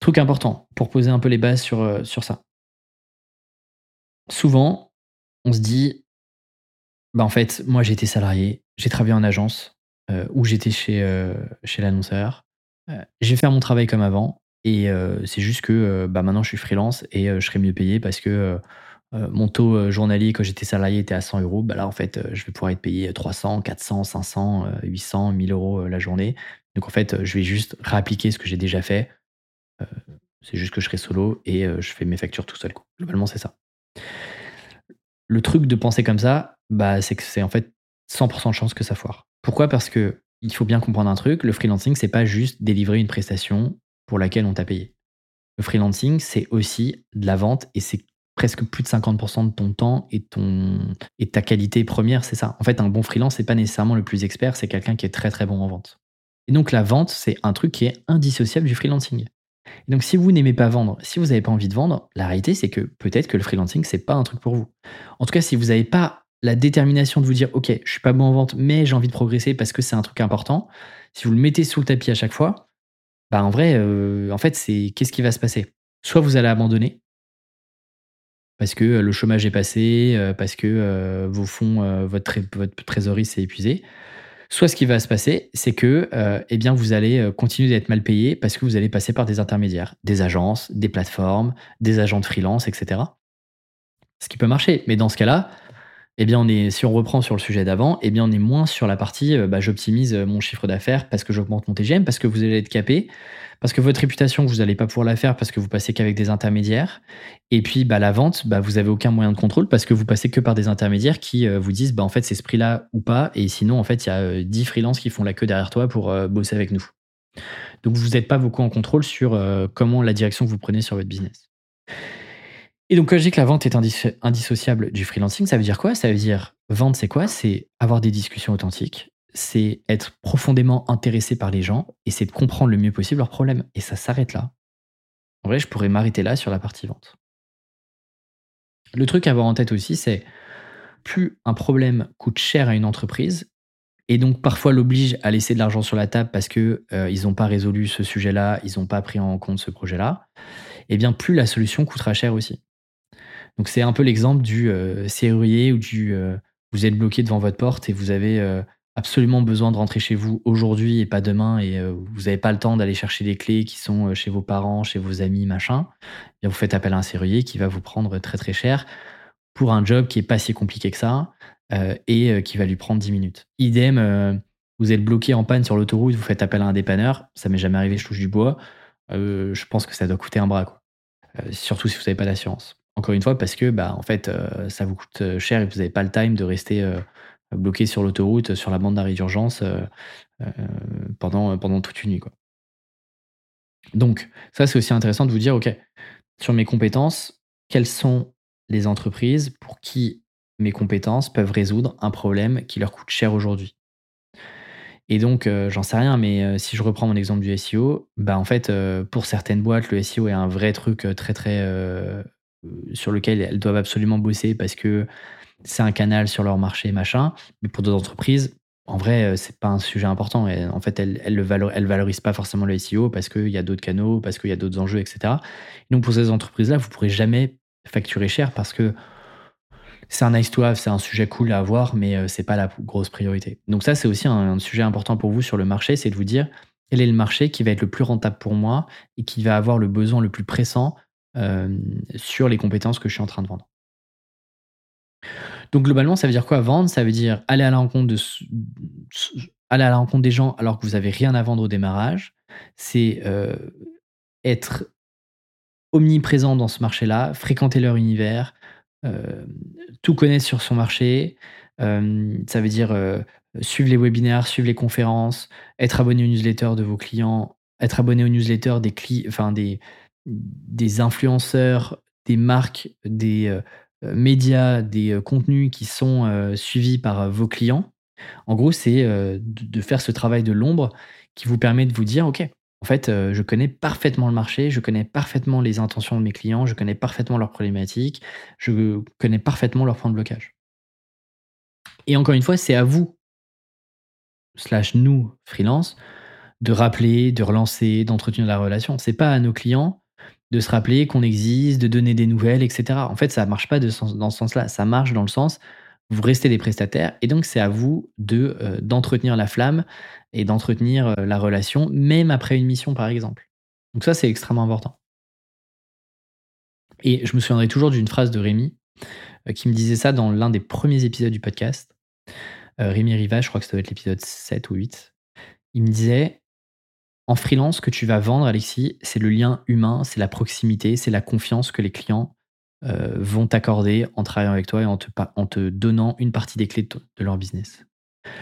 Truc important pour poser un peu les bases sur, sur ça souvent, on se dit, bah en fait, moi j'étais salarié, j'ai travaillé en agence euh, ou j'étais chez, euh, chez l'annonceur. Euh, je vais faire mon travail comme avant et c'est juste que bah maintenant je suis freelance et je serai mieux payé parce que mon taux journalier quand j'étais salarié était à 100 euros. Bah là en fait, je vais pouvoir être payé 300, 400, 500, 800, 1000 euros la journée. Donc en fait, je vais juste réappliquer ce que j'ai déjà fait. c'est juste que je serai solo et je fais mes factures tout seul. Globalement, c'est ça. Le truc de penser comme ça, bah, c'est que c'est en fait 100% de chance que ça foire. Pourquoi? Parce que il faut bien comprendre un truc, le freelancing, c'est pas juste délivrer une prestation pour laquelle on t'a payé. Le freelancing, c'est aussi de la vente et c'est presque plus de 50% de ton temps et, ton, et ta qualité première, c'est ça. En fait, un bon freelance, c'est pas nécessairement le plus expert, c'est quelqu'un qui est très très bon en vente. Et donc la vente, c'est un truc qui est indissociable du freelancing donc, si vous n'aimez pas vendre, si vous n'avez pas envie de vendre, la réalité, c'est que peut-être que le freelancing, c'est pas un truc pour vous. En tout cas, si vous n'avez pas la détermination de vous dire, OK, je suis pas bon en vente, mais j'ai envie de progresser parce que c'est un truc important, si vous le mettez sous le tapis à chaque fois, bah en vrai, euh, en fait, c'est qu'est-ce qui va se passer? Soit vous allez abandonner, parce que le chômage est passé, parce que vos fonds, votre, votre trésorerie s'est épuisée. Soit ce qui va se passer, c'est que eh bien, vous allez continuer d'être mal payé parce que vous allez passer par des intermédiaires, des agences, des plateformes, des agents de freelance, etc. Ce qui peut marcher. Mais dans ce cas-là, eh bien, on si on reprend sur le sujet d'avant, eh bien, on est moins sur la partie bah, j'optimise mon chiffre d'affaires parce que j'augmente mon TGM, parce que vous allez être capé, parce que votre réputation, vous n'allez pas pouvoir la faire parce que vous passez qu'avec des intermédiaires. Et puis, bah, la vente, bah, vous n'avez aucun moyen de contrôle parce que vous passez que par des intermédiaires qui euh, vous disent, bah, en fait, c'est ce prix-là ou pas. Et sinon, en fait, il y a 10 euh, freelances qui font la queue derrière toi pour euh, bosser avec nous. Donc, vous n'êtes pas beaucoup en contrôle sur comment la direction que vous prenez sur votre business. Et donc, quand je dis que la vente est indissociable du freelancing, ça veut dire quoi? Ça veut dire, vente, c'est quoi? C'est avoir des discussions authentiques, c'est être profondément intéressé par les gens et c'est de comprendre le mieux possible leurs problèmes. Et ça s'arrête là. En vrai, je pourrais m'arrêter là sur la partie vente. Le truc à avoir en tête aussi, c'est plus un problème coûte cher à une entreprise et donc parfois l'oblige à laisser de l'argent sur la table parce que euh, ils n'ont pas résolu ce sujet-là, ils n'ont pas pris en compte ce projet-là, et eh bien plus la solution coûtera cher aussi. Donc c'est un peu l'exemple du euh, serrurier ou du euh, vous êtes bloqué devant votre porte et vous avez absolument besoin de rentrer chez vous aujourd'hui et pas demain et euh, vous n'avez pas le temps d'aller chercher les clés qui sont euh, chez vos parents, chez vos amis, machin, bien vous faites appel à un serrurier qui va vous prendre très très cher pour un job qui est pas si compliqué que ça euh, et qui va lui prendre 10 minutes. Idem, vous êtes bloqué en panne sur l'autoroute, vous faites appel à un dépanneur, ça m'est jamais arrivé, je touche du bois, je pense que ça doit coûter un bras, quoi. surtout si vous n'avez pas d'assurance. Encore une fois, parce que bah, en fait, ça vous coûte cher et vous n'avez pas le time de rester bloqué sur l'autoroute, sur la bande d'arrêt d'urgence euh, euh, pendant, pendant toute une nuit. Quoi. Donc, ça, c'est aussi intéressant de vous dire, OK, sur mes compétences, quelles sont les entreprises pour qui mes compétences peuvent résoudre un problème qui leur coûte cher aujourd'hui? Et donc, euh, j'en sais rien, mais si je reprends mon exemple du SEO, bah en fait, pour certaines boîtes, le SEO est un vrai truc très très sur lequel elles doivent absolument bosser parce que c'est un canal sur leur marché, machin. Mais pour d'autres entreprises, en vrai, euh, c'est pas un sujet important. Et en fait, elles, elles valorisent pas forcément le SEO parce qu'il y a d'autres canaux, parce qu'il y a d'autres enjeux, etc. donc, pour ces entreprises-là, vous pourrez jamais facturer cher parce que c'est un nice to have, c'est un sujet cool à avoir, mais euh, c'est pas la grosse priorité. Donc, ça, c'est aussi un, sujet important pour vous sur le marché, c'est de vous dire quel est le marché qui va être le plus rentable pour moi et qui va avoir le besoin le plus pressant euh, sur les compétences que je suis en train de vendre. Donc globalement, ça veut dire quoi vendre? Ça veut dire aller à la rencontre des gens alors que vous n'avez rien à vendre au démarrage. C'est euh, être omniprésent dans ce marché-là, fréquenter leur univers, euh, tout connaître sur son marché. Euh, ça veut dire suivre les webinaires, suivre les conférences, être abonné aux newsletters de vos clients, être abonné aux newsletters des, enfin des, des influenceurs, des marques, des médias, des euh, contenus qui sont euh, suivis par vos clients. En gros, c'est de faire ce travail de l'ombre qui vous permet de vous dire, OK, en fait, je connais parfaitement le marché, je connais parfaitement les intentions de mes clients, je connais parfaitement leurs problématiques, je connais parfaitement leurs points de blocage. Et encore une fois, c'est à vous, slash nous, freelance, de rappeler, de relancer, d'entretenir la relation. C'est pas à nos clients de se rappeler qu'on existe, de donner des nouvelles, etc. En fait, ça marche pas dans ce sens-là. Ça marche dans le sens, vous restez des prestataires, et donc c'est à vous de euh, d'entretenir la flamme et d'entretenir euh, la relation, même après une mission, par exemple. Donc ça, c'est extrêmement important. Et je me souviendrai toujours d'une phrase de Rémi, euh, qui me disait ça dans l'un des premiers épisodes du podcast. Rémi Rivage, je crois que ça doit être l'épisode 7 ou 8. Il me disait en freelance, ce que tu vas vendre, Alexis, c'est le lien humain, c'est la proximité, c'est la confiance que les clients euh, vont t'accorder en travaillant avec toi et en te, donnant une partie des clés de, leur business.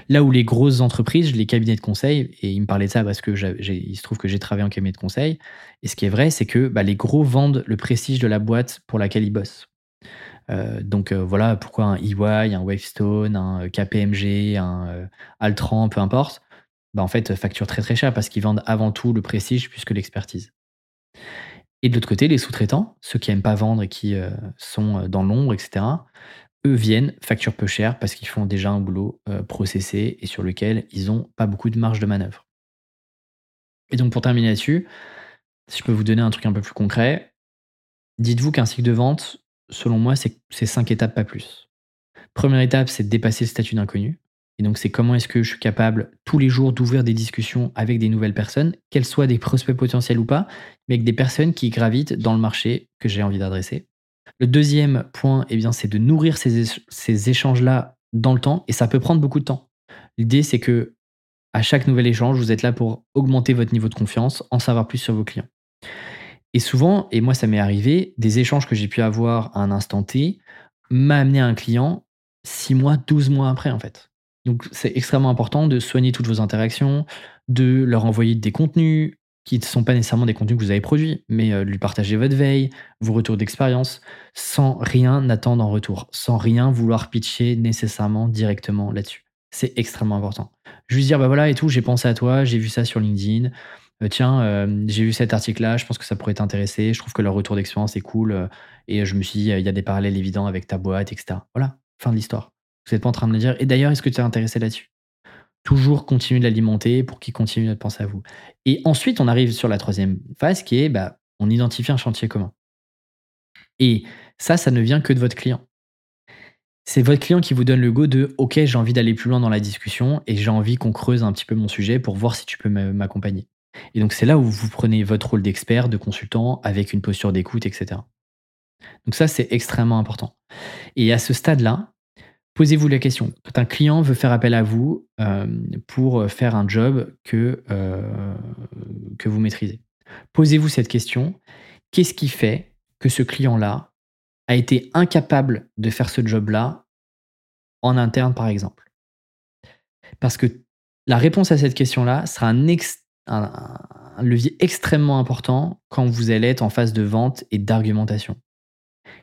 Là où les grosses entreprises, les cabinets de conseil, et il me parlait de ça parce que il se trouve que j'ai travaillé en cabinet de conseil, et ce qui est vrai, c'est que bah, les gros vendent le prestige de la boîte pour laquelle ils bossent. Euh, donc euh, voilà pourquoi un EY, un Wavestone, un KPMG, un Altran, peu importe, bah, en fait, facturent très très cher parce qu'ils vendent avant tout le prestige plus que l'expertise. Et de l'autre côté, les sous-traitants, ceux qui n'aiment pas vendre et qui euh, sont euh, dans l'ombre, etc., eux viennent, facturent peu cher parce qu'ils font déjà un boulot euh, processé et sur lequel ils n'ont pas beaucoup de marge de manœuvre. Et donc pour terminer là-dessus, si je peux vous donner un truc un peu plus concret, dites-vous qu'un cycle de vente, selon moi, c'est cinq étapes, pas plus. Première étape, c'est de dépasser le statut d'inconnu. Et donc, c'est comment est-ce que je suis capable tous les jours d'ouvrir des discussions avec des nouvelles personnes, qu'elles soient des prospects potentiels ou pas, mais avec des personnes qui gravitent dans le marché que j'ai envie d'adresser. Le deuxième point, eh bien, c'est de nourrir ces, ces échanges-là dans le temps, et ça peut prendre beaucoup de temps. L'idée, c'est que à chaque nouvel échange, vous êtes là pour augmenter votre niveau de confiance, en savoir plus sur vos clients. Et souvent, et moi ça m'est arrivé, des échanges que j'ai pu avoir à un instant T m'a amené un client 6 mois, 12 mois après en fait. Donc c'est extrêmement important de soigner toutes vos interactions, de leur envoyer des contenus qui ne sont pas nécessairement des contenus que vous avez produits, mais euh, lui partager votre veille, vos retours d'expérience, sans rien attendre en retour, sans rien vouloir pitcher nécessairement directement là-dessus. C'est extrêmement important. Lui dire, bah voilà et tout, j'ai pensé à toi, j'ai vu ça sur LinkedIn, euh, tiens, euh, j'ai vu cet article-là, je pense que ça pourrait t'intéresser, je trouve que leur retour d'expérience est cool, et je me suis dit, il y a des parallèles évidents avec ta boîte, etc. Voilà, fin de l'histoire. Vous n'êtes pas en train de me dire, et d'ailleurs, est-ce que tu es intéressé là-dessus? Toujours continuer de l'alimenter pour qu'il continue de penser à vous. Et ensuite, on arrive sur la troisième phase qui est, bah, on identifie un chantier commun. Et ça, ça ne vient que de votre client. C'est votre client qui vous donne le go de OK, j'ai envie d'aller plus loin dans la discussion et j'ai envie qu'on creuse un petit peu mon sujet pour voir si tu peux m'accompagner. Et donc, c'est là où vous prenez votre rôle d'expert, de consultant, avec une posture d'écoute, etc. Donc, ça, c'est extrêmement important. Et à ce stade-là, Posez-vous la question. Quand un client veut faire appel à vous euh, pour faire un job que, euh, que vous maîtrisez, posez-vous cette question. Qu'est-ce qui fait que ce client-là a été incapable de faire ce job-là en interne, par exemple? Parce que la réponse à cette question-là sera un, levier extrêmement important quand vous allez être en phase de vente et d'argumentation.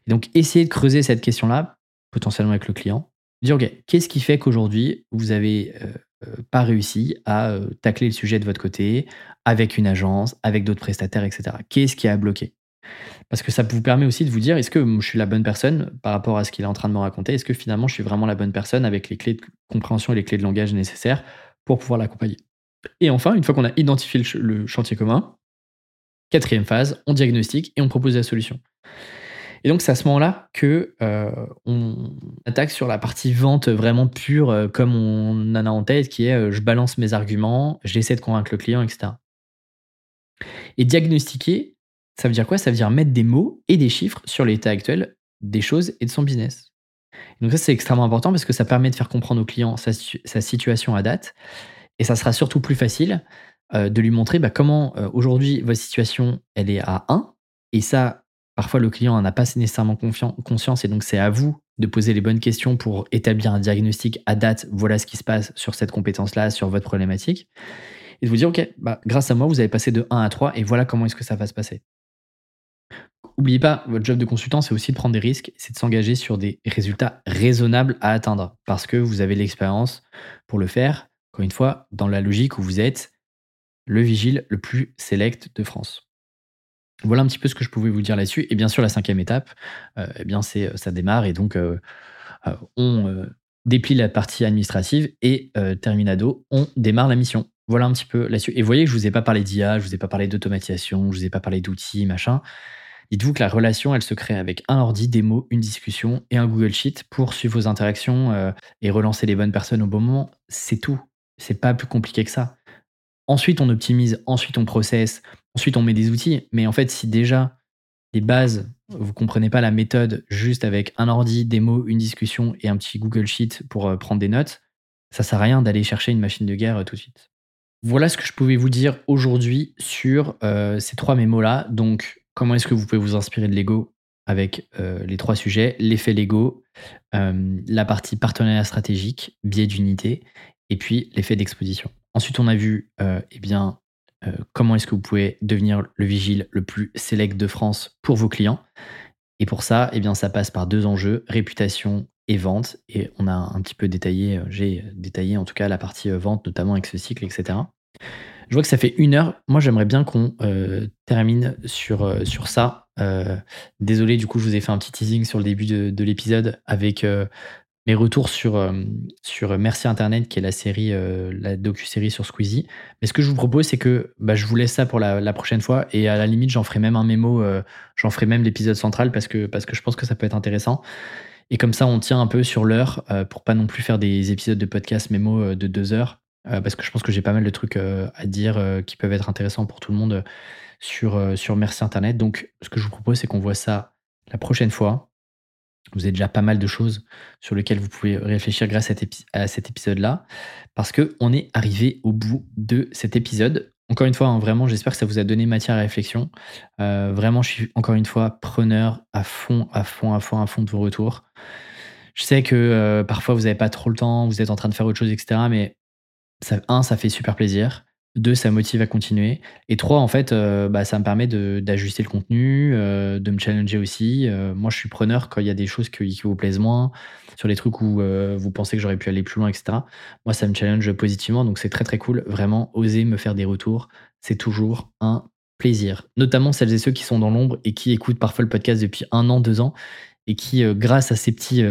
Donc, essayez de creuser cette question-là, potentiellement avec le client, dire, OK, qu'est-ce qui fait qu'aujourd'hui, vous avez euh, euh, pas réussi à euh, tacler le sujet de votre côté, avec une agence, avec d'autres prestataires, etc. Qu'est-ce qui a bloqué? Parce que ça vous permet aussi de vous dire, est-ce que je suis la bonne personne par rapport à ce qu'il est en train de me raconter? Est-ce que finalement, je suis vraiment la bonne personne avec les clés de compréhension et les clés de langage nécessaires pour pouvoir l'accompagner? Et enfin, une fois qu'on a identifié le chantier commun, quatrième phase, on diagnostique et on propose la solution. Et donc, c'est à ce moment-là que euh, on attaque sur la partie vente vraiment pure, euh, comme on en a en tête, qui est euh, je balance mes arguments, j'essaie de convaincre le client, etc. Et diagnostiquer, ça veut dire quoi? Ça veut dire mettre des mots et des chiffres sur l'état actuel des choses et de son business. donc ça, c'est extrêmement important parce que ça permet de faire comprendre au client sa, situation à date. Et ça sera surtout plus facile de lui montrer bah, comment aujourd'hui votre situation, elle est à 1. Et ça, Parfois, le client n'en a pas nécessairement conscience et donc c'est à vous de poser les bonnes questions pour établir un diagnostic à date. Voilà ce qui se passe sur cette compétence-là, sur votre problématique. Et de vous dire, OK, bah, grâce à moi, vous avez passé de 1 à 3 et voilà comment est-ce que ça va se passer. N'oubliez pas, votre job de consultant, c'est aussi de prendre des risques, c'est de s'engager sur des résultats raisonnables à atteindre parce que vous avez l'expérience pour le faire. Encore une fois, dans la logique où vous êtes le vigile le plus select de France. Voilà un petit peu ce que je pouvais vous dire là-dessus. Et bien sûr, la cinquième étape, euh, eh bien, c'est euh, ça démarre et donc euh, on déplie la partie administrative et terminado, on démarre la mission. Voilà un petit peu là-dessus. Et vous voyez je vous ai pas parlé d'IA, je vous ai pas parlé d'automatisation, je vous ai pas parlé d'outils, machin. Dites-vous que la relation, elle se crée avec un ordi, des mots, une discussion et un Google Sheet pour suivre vos interactions et relancer les bonnes personnes au bon moment. C'est tout. C'est pas plus compliqué que ça. Ensuite, on optimise, ensuite on processe, ensuite on met des outils. Mais en fait, si déjà les bases, vous comprenez pas la méthode juste avec un ordi, des mots, une discussion et un petit Google Sheet pour euh, prendre des notes, ça sert à rien d'aller chercher une machine de guerre euh, tout de suite. Voilà ce que je pouvais vous dire aujourd'hui sur euh, ces trois mémos-là. Donc, comment est-ce que vous pouvez vous inspirer de Lego avec les trois sujets? L'effet Lego, la partie partenariat stratégique, biais d'unité, et puis l'effet d'exposition. Ensuite, on a vu eh bien, euh, comment est-ce que vous pouvez devenir le vigile le plus select de France pour vos clients? Et pour ça, eh bien, ça passe par deux enjeux, réputation et vente. Et on a un petit peu détaillé, euh, j'ai détaillé en tout cas la partie vente, notamment avec ce cycle, etc. Je vois que ça fait une heure. Moi, j'aimerais bien qu'on termine sur, sur ça. désolé, du coup, je vous ai fait un petit teasing sur le début de, de l'épisode avec mes retours sur, sur Merci Internet, qui est la série, la docu-série sur Squeezie. Mais ce que je vous propose, c'est que bah, je vous laisse ça pour la, prochaine fois. Et à la limite, j'en ferai même un mémo, j'en ferai même l'épisode central parce que, parce que je pense que ça peut être intéressant. Et comme ça, on tient un peu sur l'heure pour pas non plus faire des épisodes de podcast mémo de deux heures. parce que je pense que j'ai pas mal de trucs à dire qui peuvent être intéressants pour tout le monde sur, sur Merci Internet. Donc, ce que je vous propose, c'est qu'on voit ça la prochaine fois. Vous avez déjà pas mal de choses sur lesquelles vous pouvez réfléchir grâce à, cet épisode-là, parce qu'on est arrivé au bout de cet épisode. Encore une fois, hein, vraiment, j'espère que ça vous a donné matière à réflexion. Euh, vraiment, je suis encore une fois preneur à fond, à fond, à fond, à fond de vos retours. Je sais que euh, parfois vous n'avez pas trop le temps, vous êtes en train de faire autre chose, etc. Mais un, ça fait super plaisir. Deux, ça motive à continuer. Et trois, en fait, euh, bah, ça me permet d'ajuster le contenu, euh, de me challenger aussi. Euh, moi, je suis preneur quand il y a des choses qui, vous plaisent moins, sur les trucs où vous pensez que j'aurais pu aller plus loin, etc. Moi, ça me challenge positivement, donc c'est très très cool. Vraiment, oser me faire des retours, c'est toujours un plaisir. Notamment celles et ceux qui sont dans l'ombre et qui écoutent parfois le podcast depuis un an, deux ans, et qui, grâce à ces petits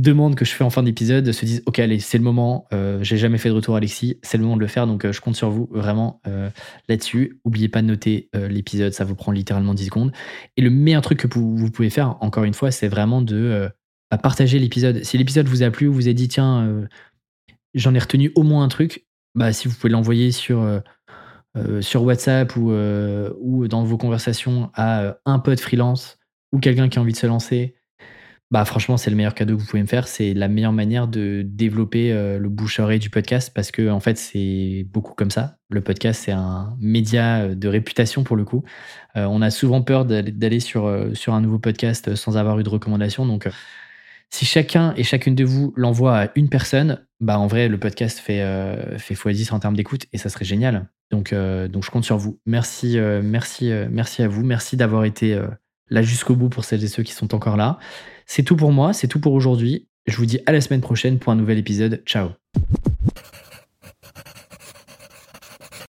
demande que je fais en fin d'épisode se disent ok allez c'est le moment euh, j'ai jamais fait de retour Alexis c'est le moment de le faire donc euh, je compte sur vous vraiment euh, là-dessus. Oubliez pas de noter l'épisode ça vous prend littéralement 10 secondes. Et le meilleur truc que vous, pouvez faire encore une fois c'est vraiment de bah, partager l'épisode. Si l'épisode vous a plu vous avez dit tiens j'en ai retenu au moins un truc bah si vous pouvez l'envoyer sur sur WhatsApp ou, ou dans vos conversations à un pote freelance ou quelqu'un qui a envie de se lancer bah franchement, c'est le meilleur cadeau que vous pouvez me faire. C'est la meilleure manière de développer euh, le bouche-oreille du podcast parce que en fait, c'est beaucoup comme ça. Le podcast, c'est un média euh, de réputation pour le coup. Euh, on a souvent peur d'aller sur, sur un nouveau podcast sans avoir eu de recommandation. Donc, si chacun et chacune de vous l'envoie à une personne, bah en vrai, le podcast fait, fait x10 en termes d'écoute et ça serait génial. Donc, donc, je compte sur vous. Merci, merci, merci à vous. Merci d'avoir été là jusqu'au bout pour celles et ceux qui sont encore là. C'est tout pour moi, c'est tout pour aujourd'hui. Je vous dis à la semaine prochaine pour un nouvel épisode. Ciao